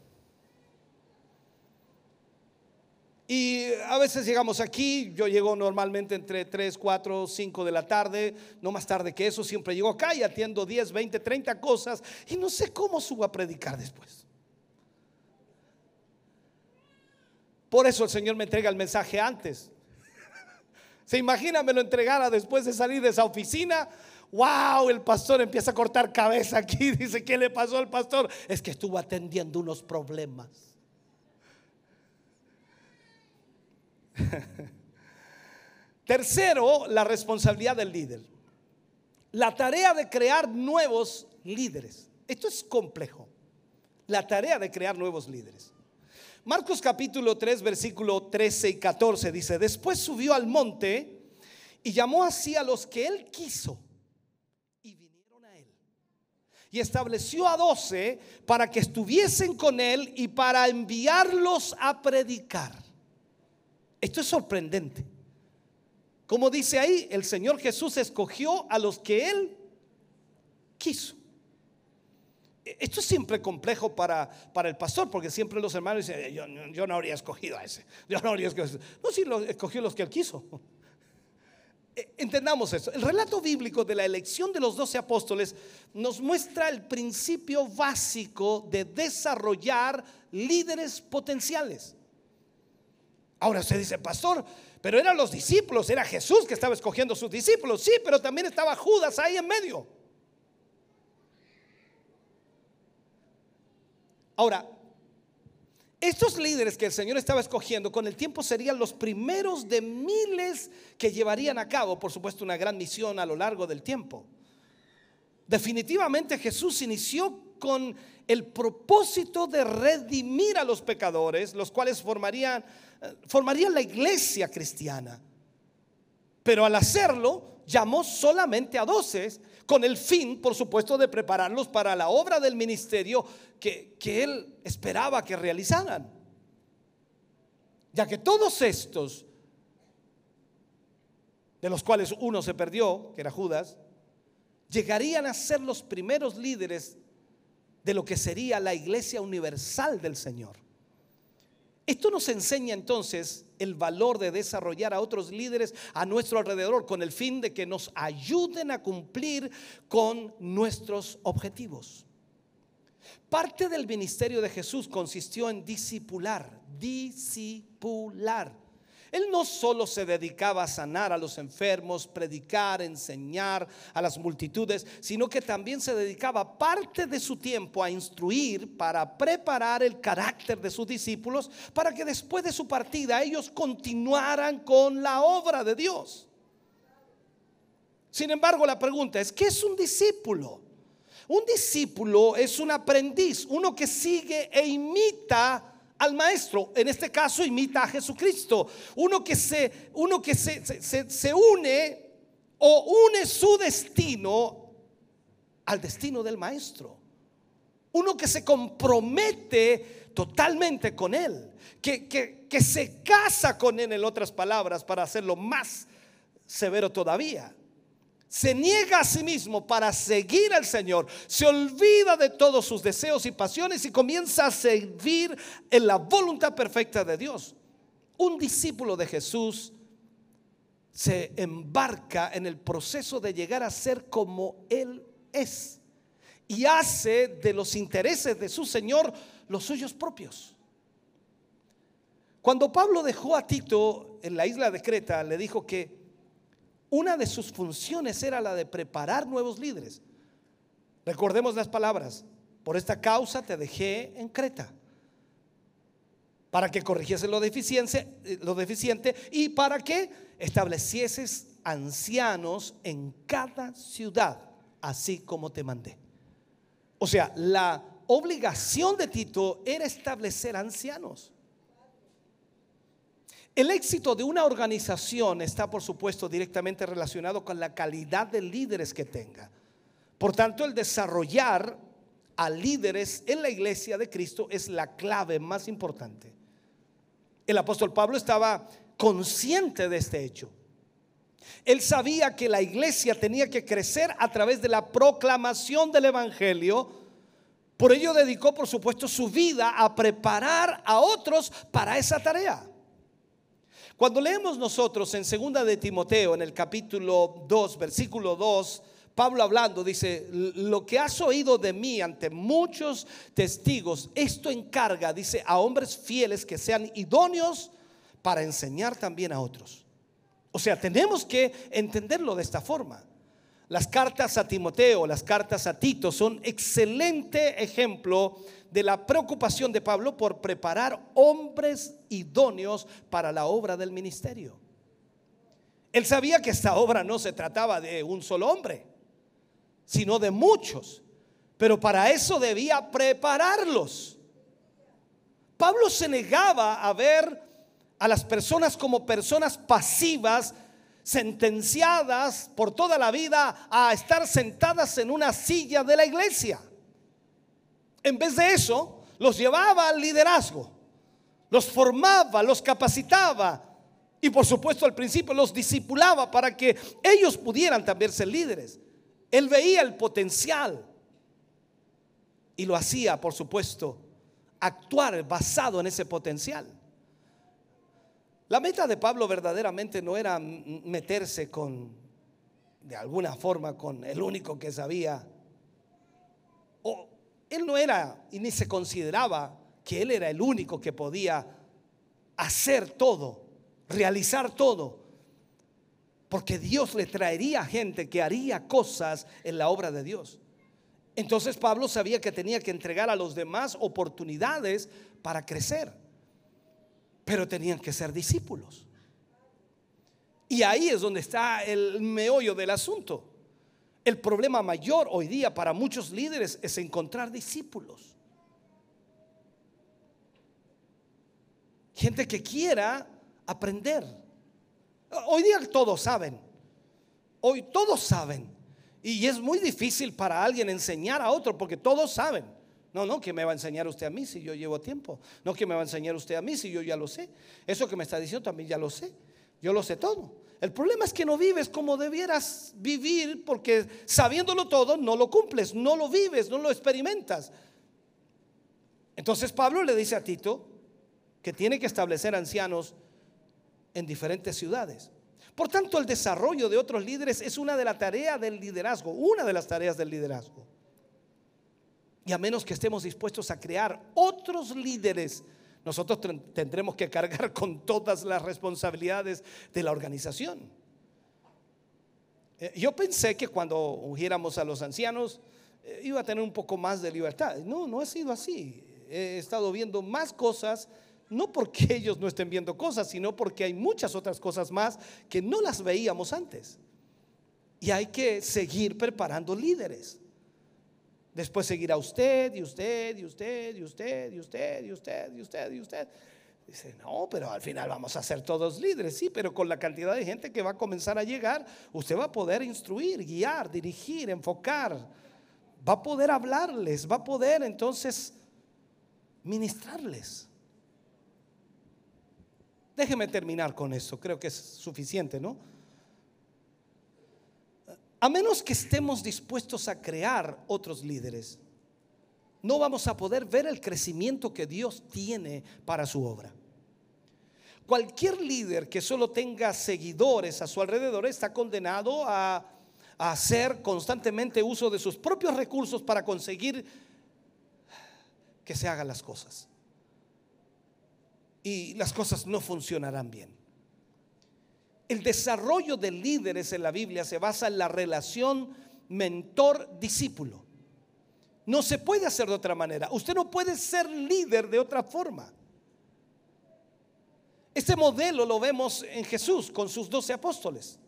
Y a veces llegamos aquí, yo llego normalmente entre 3, 4, 5 de la tarde, no más tarde que eso, siempre llego acá y atiendo 10, 20, 30 cosas y no sé cómo subo a predicar después. Por eso el Señor me entrega el mensaje antes. Se imagina me lo entregara después de salir de esa oficina. Wow, el pastor empieza a cortar cabeza aquí. Dice, ¿qué le pasó al pastor? Es que estuvo atendiendo unos problemas. Tercero, la responsabilidad del líder. La tarea de crear nuevos líderes. Esto es complejo. La tarea de crear nuevos líderes. Marcos capítulo 3, versículo 13 y 14 dice, después subió al monte y llamó así a los que él quiso y vinieron a él. Y estableció a doce para que estuviesen con él y para enviarlos a predicar esto es sorprendente. Como dice ahí, el Señor Jesús escogió a los que Él quiso. E, esto es siempre complejo para, para el pastor, porque siempre los hermanos dicen, yo, no habría escogido a ese. Yo no habría escogido. No, sí, lo, escogió los que Él quiso. E, entendamos eso. El relato bíblico de la elección de los doce apóstoles nos muestra el principio básico de desarrollar líderes potenciales. Ahora usted dice, pastor, pero eran los discípulos, era Jesús que estaba escogiendo sus discípulos. Sí, pero también estaba Judas ahí en medio. Ahora, estos líderes que el Señor estaba escogiendo con el tiempo serían los primeros de miles que llevarían a cabo, por supuesto, una gran misión a lo largo del tiempo. Definitivamente Jesús inició con el propósito de redimir a los pecadores, los cuales formarían formaría la iglesia cristiana. Pero al hacerlo, llamó solamente a doce, con el fin, por supuesto, de prepararlos para la obra del ministerio que, que él esperaba que realizaran. Ya que todos estos de los cuales uno se perdió, que era Judas, llegarían a ser los primeros líderes de lo que sería la iglesia universal del Señor. Esto nos enseña entonces el valor de desarrollar a otros líderes a nuestro alrededor con el fin de que nos ayuden a cumplir con nuestros objetivos. Parte del ministerio de Jesús consistió en discipular, discipular. Él no solo se dedicaba a sanar a los enfermos, predicar, enseñar a las multitudes, sino que también se dedicaba parte de su tiempo a instruir para preparar el carácter de sus discípulos para que después de su partida ellos continuaran con la obra de Dios. Sin embargo, la pregunta es, ¿qué es un discípulo? Un discípulo es un aprendiz, uno que sigue e imita al maestro, en este caso imita a Jesucristo, uno que se, uno que se, se, une o une su destino al destino del maestro, uno que se compromete totalmente con él, que, que, que se casa con él, en otras palabras, para hacerlo más severo todavía se niega a sí mismo para seguir al Señor, se olvida de todos sus deseos y pasiones y comienza a servir en la voluntad perfecta de Dios. Un discípulo de Jesús se embarca en el proceso de llegar a ser como Él es y hace de los intereses de su Señor los suyos propios. Cuando Pablo dejó a Tito en la isla de Creta, le dijo que una de sus funciones era la de preparar nuevos líderes. Recordemos las palabras, por esta causa te dejé en Creta, para que corrigiese lo deficiente, eh, lo deficiente y para que establecieses ancianos en cada ciudad, así como te mandé. O sea, la obligación de Tito era establecer ancianos. El éxito de una organización está, por supuesto, directamente relacionado con la calidad de líderes que tenga. Por tanto, el desarrollar a líderes en la iglesia de Cristo es la clave más importante. El apóstol Pablo estaba consciente de este hecho. Él sabía que la iglesia tenía que crecer a través de la proclamación del Evangelio. Por ello dedicó, por supuesto, su vida a preparar a otros para esa tarea. Cuando leemos nosotros en segunda de Timoteo, en el capítulo 2, versículo 2, Pablo hablando dice, lo que has oído de mí ante muchos testigos, esto encarga, dice, a hombres fieles que sean idóneos para enseñar también a otros. O sea, tenemos que entenderlo de esta forma. Las cartas a Timoteo, las cartas a Tito son excelente ejemplo de la preocupación de Pablo por preparar hombres idóneos para la obra del ministerio. Él sabía que esta obra no se trataba de un solo hombre, sino de muchos, pero para eso debía prepararlos. Pablo se negaba a ver a las personas como personas pasivas, sentenciadas por toda la vida a estar sentadas en una silla de la iglesia. En vez de eso, los llevaba al liderazgo, los formaba, los capacitaba y por supuesto al principio los discipulaba para que ellos pudieran también ser líderes. Él veía el potencial y lo hacía, por supuesto, actuar basado en ese potencial. La meta de Pablo verdaderamente no era meterse con, de alguna forma, con el único que sabía él no era y ni se consideraba que él era el único que podía hacer todo, realizar todo, porque Dios le traería gente que haría cosas en la obra de Dios. Entonces Pablo sabía que tenía que entregar a los demás oportunidades para crecer, pero tenían que ser discípulos. Y ahí es donde está el meollo del asunto. El problema mayor hoy día para muchos líderes es encontrar discípulos. Gente que quiera aprender. Hoy día todos saben. Hoy todos saben. Y es muy difícil para alguien enseñar a otro porque todos saben. No, no, que me va a enseñar usted a mí si yo llevo tiempo. No, que me va a enseñar usted a mí si yo ya lo sé. Eso que me está diciendo también ya lo sé. Yo lo sé todo. El problema es que no vives como debieras vivir porque sabiéndolo todo no lo cumples, no lo vives, no lo experimentas. Entonces Pablo le dice a Tito que tiene que establecer ancianos en diferentes ciudades. Por tanto, el desarrollo de otros líderes es una de las tareas del liderazgo, una de las tareas del liderazgo. Y a menos que estemos dispuestos a crear otros líderes, nosotros tendremos que cargar con todas las responsabilidades de la organización. Eh, yo pensé que cuando ungiéramos a los ancianos eh, iba a tener un poco más de libertad. No, no ha sido así. He estado viendo más cosas, no porque ellos no estén viendo cosas, sino porque hay muchas otras cosas más que no las veíamos antes. Y hay que seguir preparando líderes. Después seguirá usted y usted y usted y usted y usted y usted y usted y usted. Dice, no, pero al final vamos a ser todos líderes, sí, pero con la cantidad de gente que va a comenzar a llegar, usted va a poder instruir, guiar, dirigir, enfocar, va a poder hablarles, va a poder entonces ministrarles. Déjeme terminar con eso, creo que es suficiente, ¿no? A menos que estemos dispuestos a crear otros líderes, no vamos a poder ver el crecimiento que Dios tiene para su obra. Cualquier líder que solo tenga seguidores a su alrededor está condenado a, hacer constantemente uso de sus propios recursos para conseguir que se hagan las cosas. Y las cosas no funcionarán bien. El desarrollo de líderes en la Biblia se basa en la relación mentor-discípulo. No se puede hacer de otra manera. Usted no puede ser líder de otra forma. Este modelo lo vemos en Jesús con sus doce apóstoles.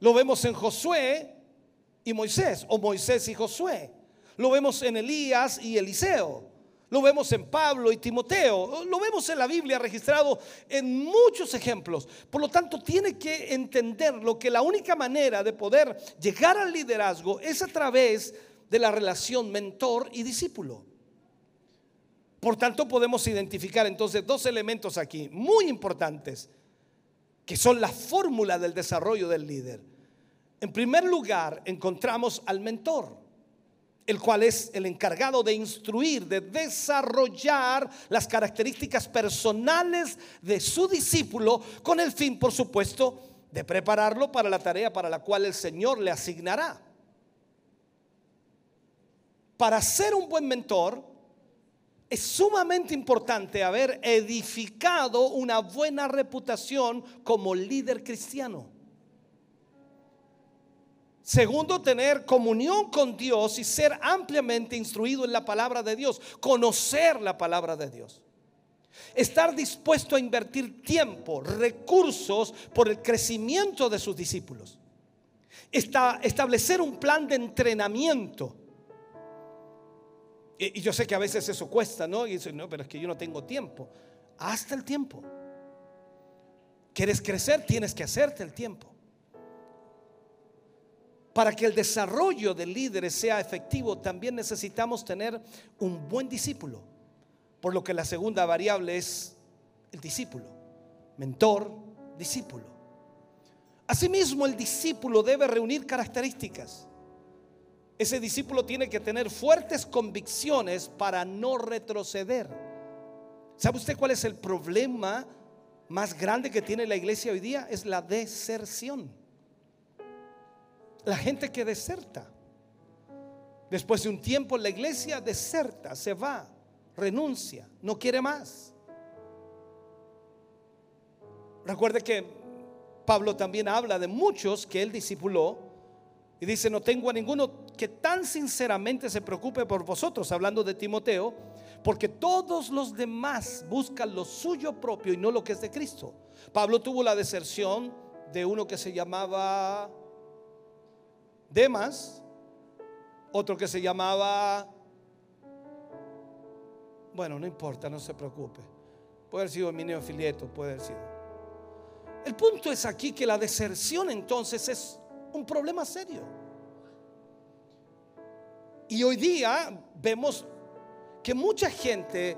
Lo vemos en Josué y Moisés, o Moisés y Josué. Lo vemos en Elías y Eliseo. Lo vemos en Pablo y Timoteo, lo vemos en la Biblia registrado en muchos ejemplos. Por lo tanto, tiene que entender lo que la única manera de poder llegar al liderazgo es a través de la relación mentor y discípulo. Por tanto, podemos identificar entonces dos elementos aquí muy importantes, que son la fórmula del desarrollo del líder. En primer lugar, encontramos al mentor el cual es el encargado de instruir, de desarrollar las características personales de su discípulo, con el fin, por supuesto, de prepararlo para la tarea para la cual el Señor le asignará. Para ser un buen mentor, es sumamente importante haber edificado una buena reputación como líder cristiano. Segundo, tener comunión con Dios y ser ampliamente instruido en la palabra de Dios, conocer la palabra de Dios. Estar dispuesto a invertir tiempo, recursos por el crecimiento de sus discípulos. establecer un plan de entrenamiento. Y, y, yo sé que a veces eso cuesta, ¿no? Y dice, no, pero es que yo no tengo tiempo. Hasta el tiempo. ¿Quieres crecer? Tienes que hacerte el tiempo. Para que el desarrollo de líderes sea efectivo, también necesitamos tener un buen discípulo. Por lo que la segunda variable es el discípulo. Mentor, discípulo. Asimismo, el discípulo debe reunir características. Ese discípulo tiene que tener fuertes convicciones para no retroceder. ¿Sabe usted cuál es el problema más grande que tiene la iglesia hoy día? Es la deserción la gente que deserta. Después de un tiempo la iglesia deserta, se va, renuncia, no quiere más. Recuerde que Pablo también habla de muchos que él discipuló y dice, no tengo a ninguno que tan sinceramente se preocupe por vosotros, hablando de Timoteo, porque todos los demás buscan lo suyo propio y no lo que es de Cristo. Pablo tuvo la deserción de uno que se llamaba Demas, otro que se llamaba, bueno, no importa, no se preocupe. Puede haber sido Mineo Filieto, puede haber sido. El punto es aquí que la deserción entonces es un problema serio. Y hoy día vemos que mucha gente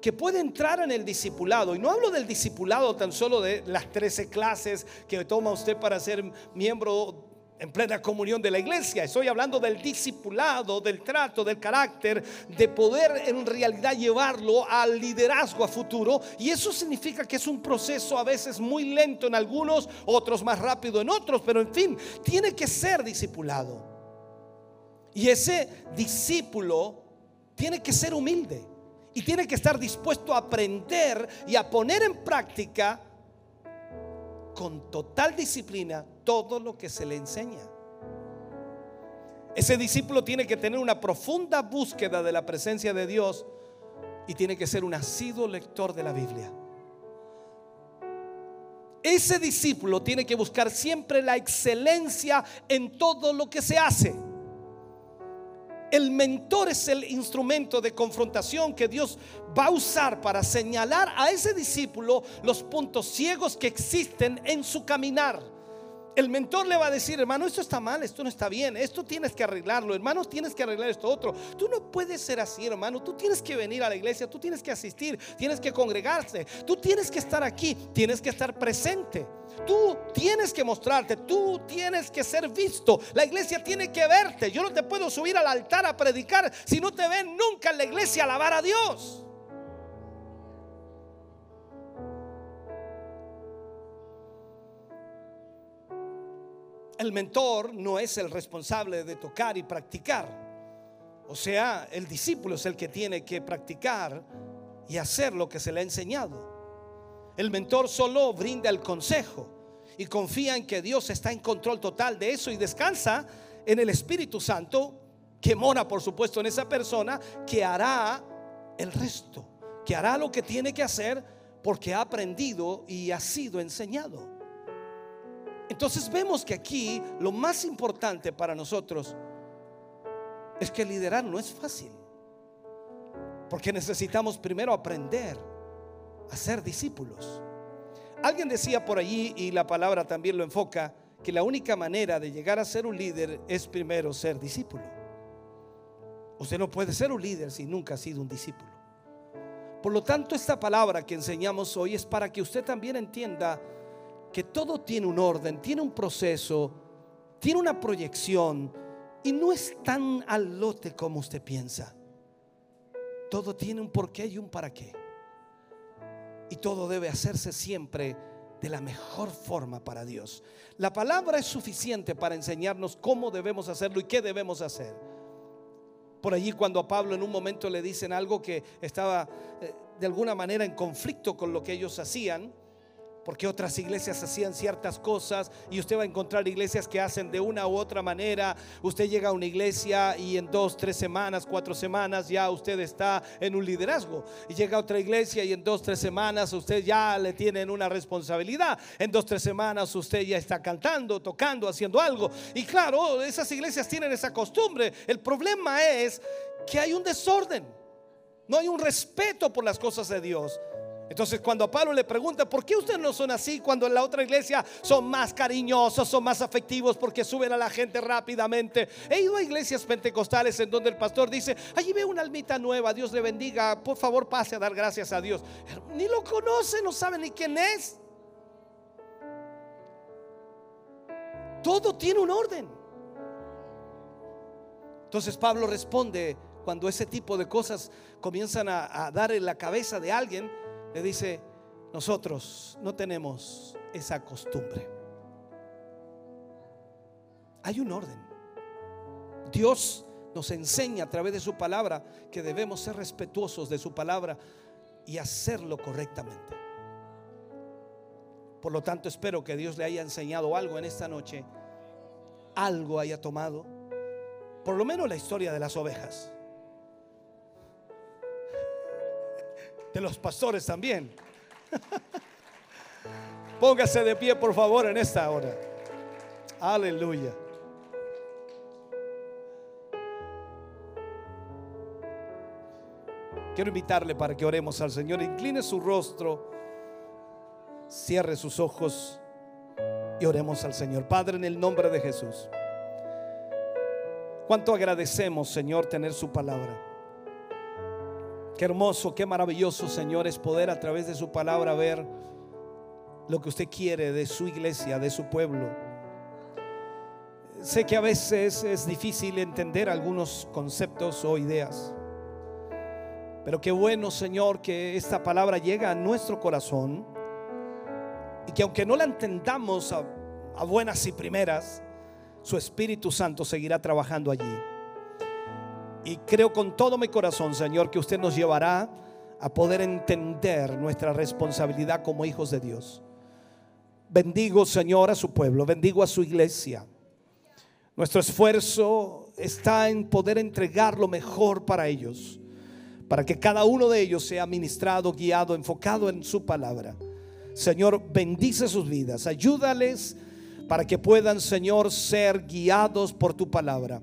que puede entrar en el discipulado, y no hablo del discipulado tan solo de las 13 clases que toma usted para ser miembro en plena comunión de la iglesia. Estoy hablando del discipulado, del trato, del carácter, de poder en realidad llevarlo al liderazgo a futuro. Y eso significa que es un proceso a veces muy lento en algunos, otros más rápido en otros, pero en fin, tiene que ser discipulado. Y ese discípulo tiene que ser humilde y tiene que estar dispuesto a aprender y a poner en práctica con total disciplina todo lo que se le enseña. Ese discípulo tiene que tener una profunda búsqueda de la presencia de Dios y tiene que ser un asiduo lector de la Biblia. Ese discípulo tiene que buscar siempre la excelencia en todo lo que se hace. El mentor es el instrumento de confrontación que Dios va a usar para señalar a ese discípulo los puntos ciegos que existen en su caminar el mentor le va a decir, hermano, esto está mal, esto no está bien, esto tienes que arreglarlo, hermano, tienes que arreglar esto otro. Tú no puedes ser así, hermano, tú tienes que venir a la iglesia, tú tienes que asistir, tienes que congregarse, tú tienes que estar aquí, tienes que estar presente. Tú tienes que mostrarte, tú tienes que ser visto. La iglesia tiene que verte. Yo no te puedo subir al altar a predicar si no te ven nunca en la iglesia alabar a Dios. El mentor no es el responsable de tocar y practicar. O sea, el discípulo es el que tiene que practicar y hacer lo que se le ha enseñado. El mentor solo brinda el consejo y confía en que Dios está en control total de eso y descansa en el Espíritu Santo que mora, por supuesto, en esa persona que hará el resto, que hará lo que tiene que hacer porque ha aprendido y ha sido enseñado. Entonces vemos que aquí lo más importante para nosotros es que liderar no es fácil. Porque necesitamos primero aprender a ser discípulos. Alguien decía por allí, y la palabra también lo enfoca, que la única manera de llegar a ser un líder es primero ser discípulo. Usted no puede ser un líder si nunca ha sido un discípulo. Por lo tanto, esta palabra que enseñamos hoy es para que usted también entienda que todo tiene un orden, tiene un proceso, tiene una proyección y no es tan al lote como usted piensa. Todo tiene un porqué y un para qué. Y todo debe hacerse siempre de la mejor forma para Dios. La palabra es suficiente para enseñarnos cómo debemos hacerlo y qué debemos hacer. Por allí cuando a Pablo en un momento le dicen algo que estaba eh, de alguna manera en conflicto con lo que ellos hacían, porque otras iglesias hacían ciertas cosas y usted va a encontrar iglesias que hacen de una u otra manera. Usted llega a una iglesia y en dos, tres semanas, cuatro semanas ya usted está en un liderazgo. Y llega a otra iglesia y en dos, tres semanas usted ya le tienen una responsabilidad. En dos, tres semanas usted ya está cantando, tocando, haciendo algo. Y claro, esas iglesias tienen esa costumbre. El problema es que hay un desorden. No hay un respeto por las cosas de Dios. Entonces cuando a Pablo le pregunta, ¿por qué ustedes no son así cuando en la otra iglesia son más cariñosos, son más afectivos porque suben a la gente rápidamente? He ido a iglesias pentecostales en donde el pastor dice, allí veo una almita nueva, Dios le bendiga, por favor pase a dar gracias a Dios. Ni lo conoce, no sabe ni quién es. Todo tiene un orden. Entonces Pablo responde cuando ese tipo de cosas comienzan a, a dar en la cabeza de alguien le dice, nosotros no tenemos esa costumbre. Hay un orden. Dios nos enseña a través de su palabra que debemos ser respetuosos de su palabra y hacerlo correctamente. Por lo tanto, espero que Dios le haya enseñado algo en esta noche, algo haya tomado, por lo menos la historia de las ovejas. De los pastores también. Póngase de pie, por favor, en esta hora. Aleluya. Quiero invitarle para que oremos al Señor. Incline su rostro, cierre sus ojos y oremos al Señor. Padre, en el nombre de Jesús. Cuánto agradecemos, Señor, tener su palabra. Qué hermoso, qué maravilloso, Señor, es poder a través de su palabra ver lo que usted quiere de su iglesia, de su pueblo. Sé que a veces es difícil entender algunos conceptos o ideas, pero qué bueno, Señor, que esta palabra llega a nuestro corazón y que aunque no la entendamos a, a buenas y primeras, su Espíritu Santo seguirá trabajando allí. Y creo con todo mi corazón, Señor, que usted nos llevará a poder entender nuestra responsabilidad como hijos de Dios. Bendigo, Señor, a su pueblo, bendigo a su iglesia. Nuestro esfuerzo está en poder entregar lo mejor para ellos, para que cada uno de ellos sea ministrado, guiado, enfocado en su palabra. Señor, bendice sus vidas, ayúdales para que puedan, Señor, ser guiados por tu palabra.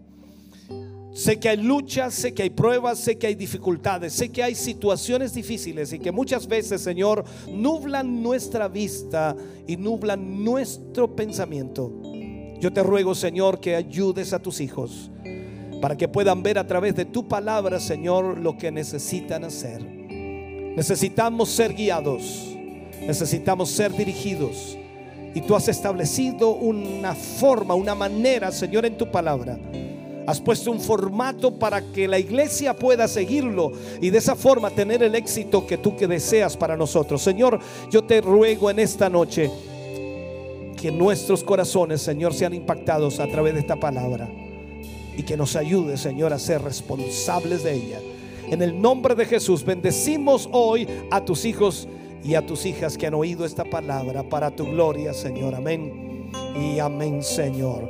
Sé que hay luchas, sé que hay pruebas, sé que hay dificultades, sé que hay situaciones difíciles y que muchas veces, Señor, nublan nuestra vista y nublan nuestro pensamiento. Yo te ruego, Señor, que ayudes a tus hijos para que puedan ver a través de tu palabra, Señor, lo que necesitan hacer. Necesitamos ser guiados, necesitamos ser dirigidos. Y tú has establecido una forma, una manera, Señor, en tu palabra Has puesto un formato para que la iglesia pueda seguirlo y de esa forma tener el éxito que tú que deseas para nosotros. Señor, yo te ruego en esta noche que nuestros corazones, Señor, sean impactados a través de esta palabra y que nos ayude, Señor, a ser responsables de ella. En el nombre de Jesús, bendecimos hoy a tus hijos y a tus hijas que han oído esta palabra para tu gloria, Señor. Amén. Y amén, Señor.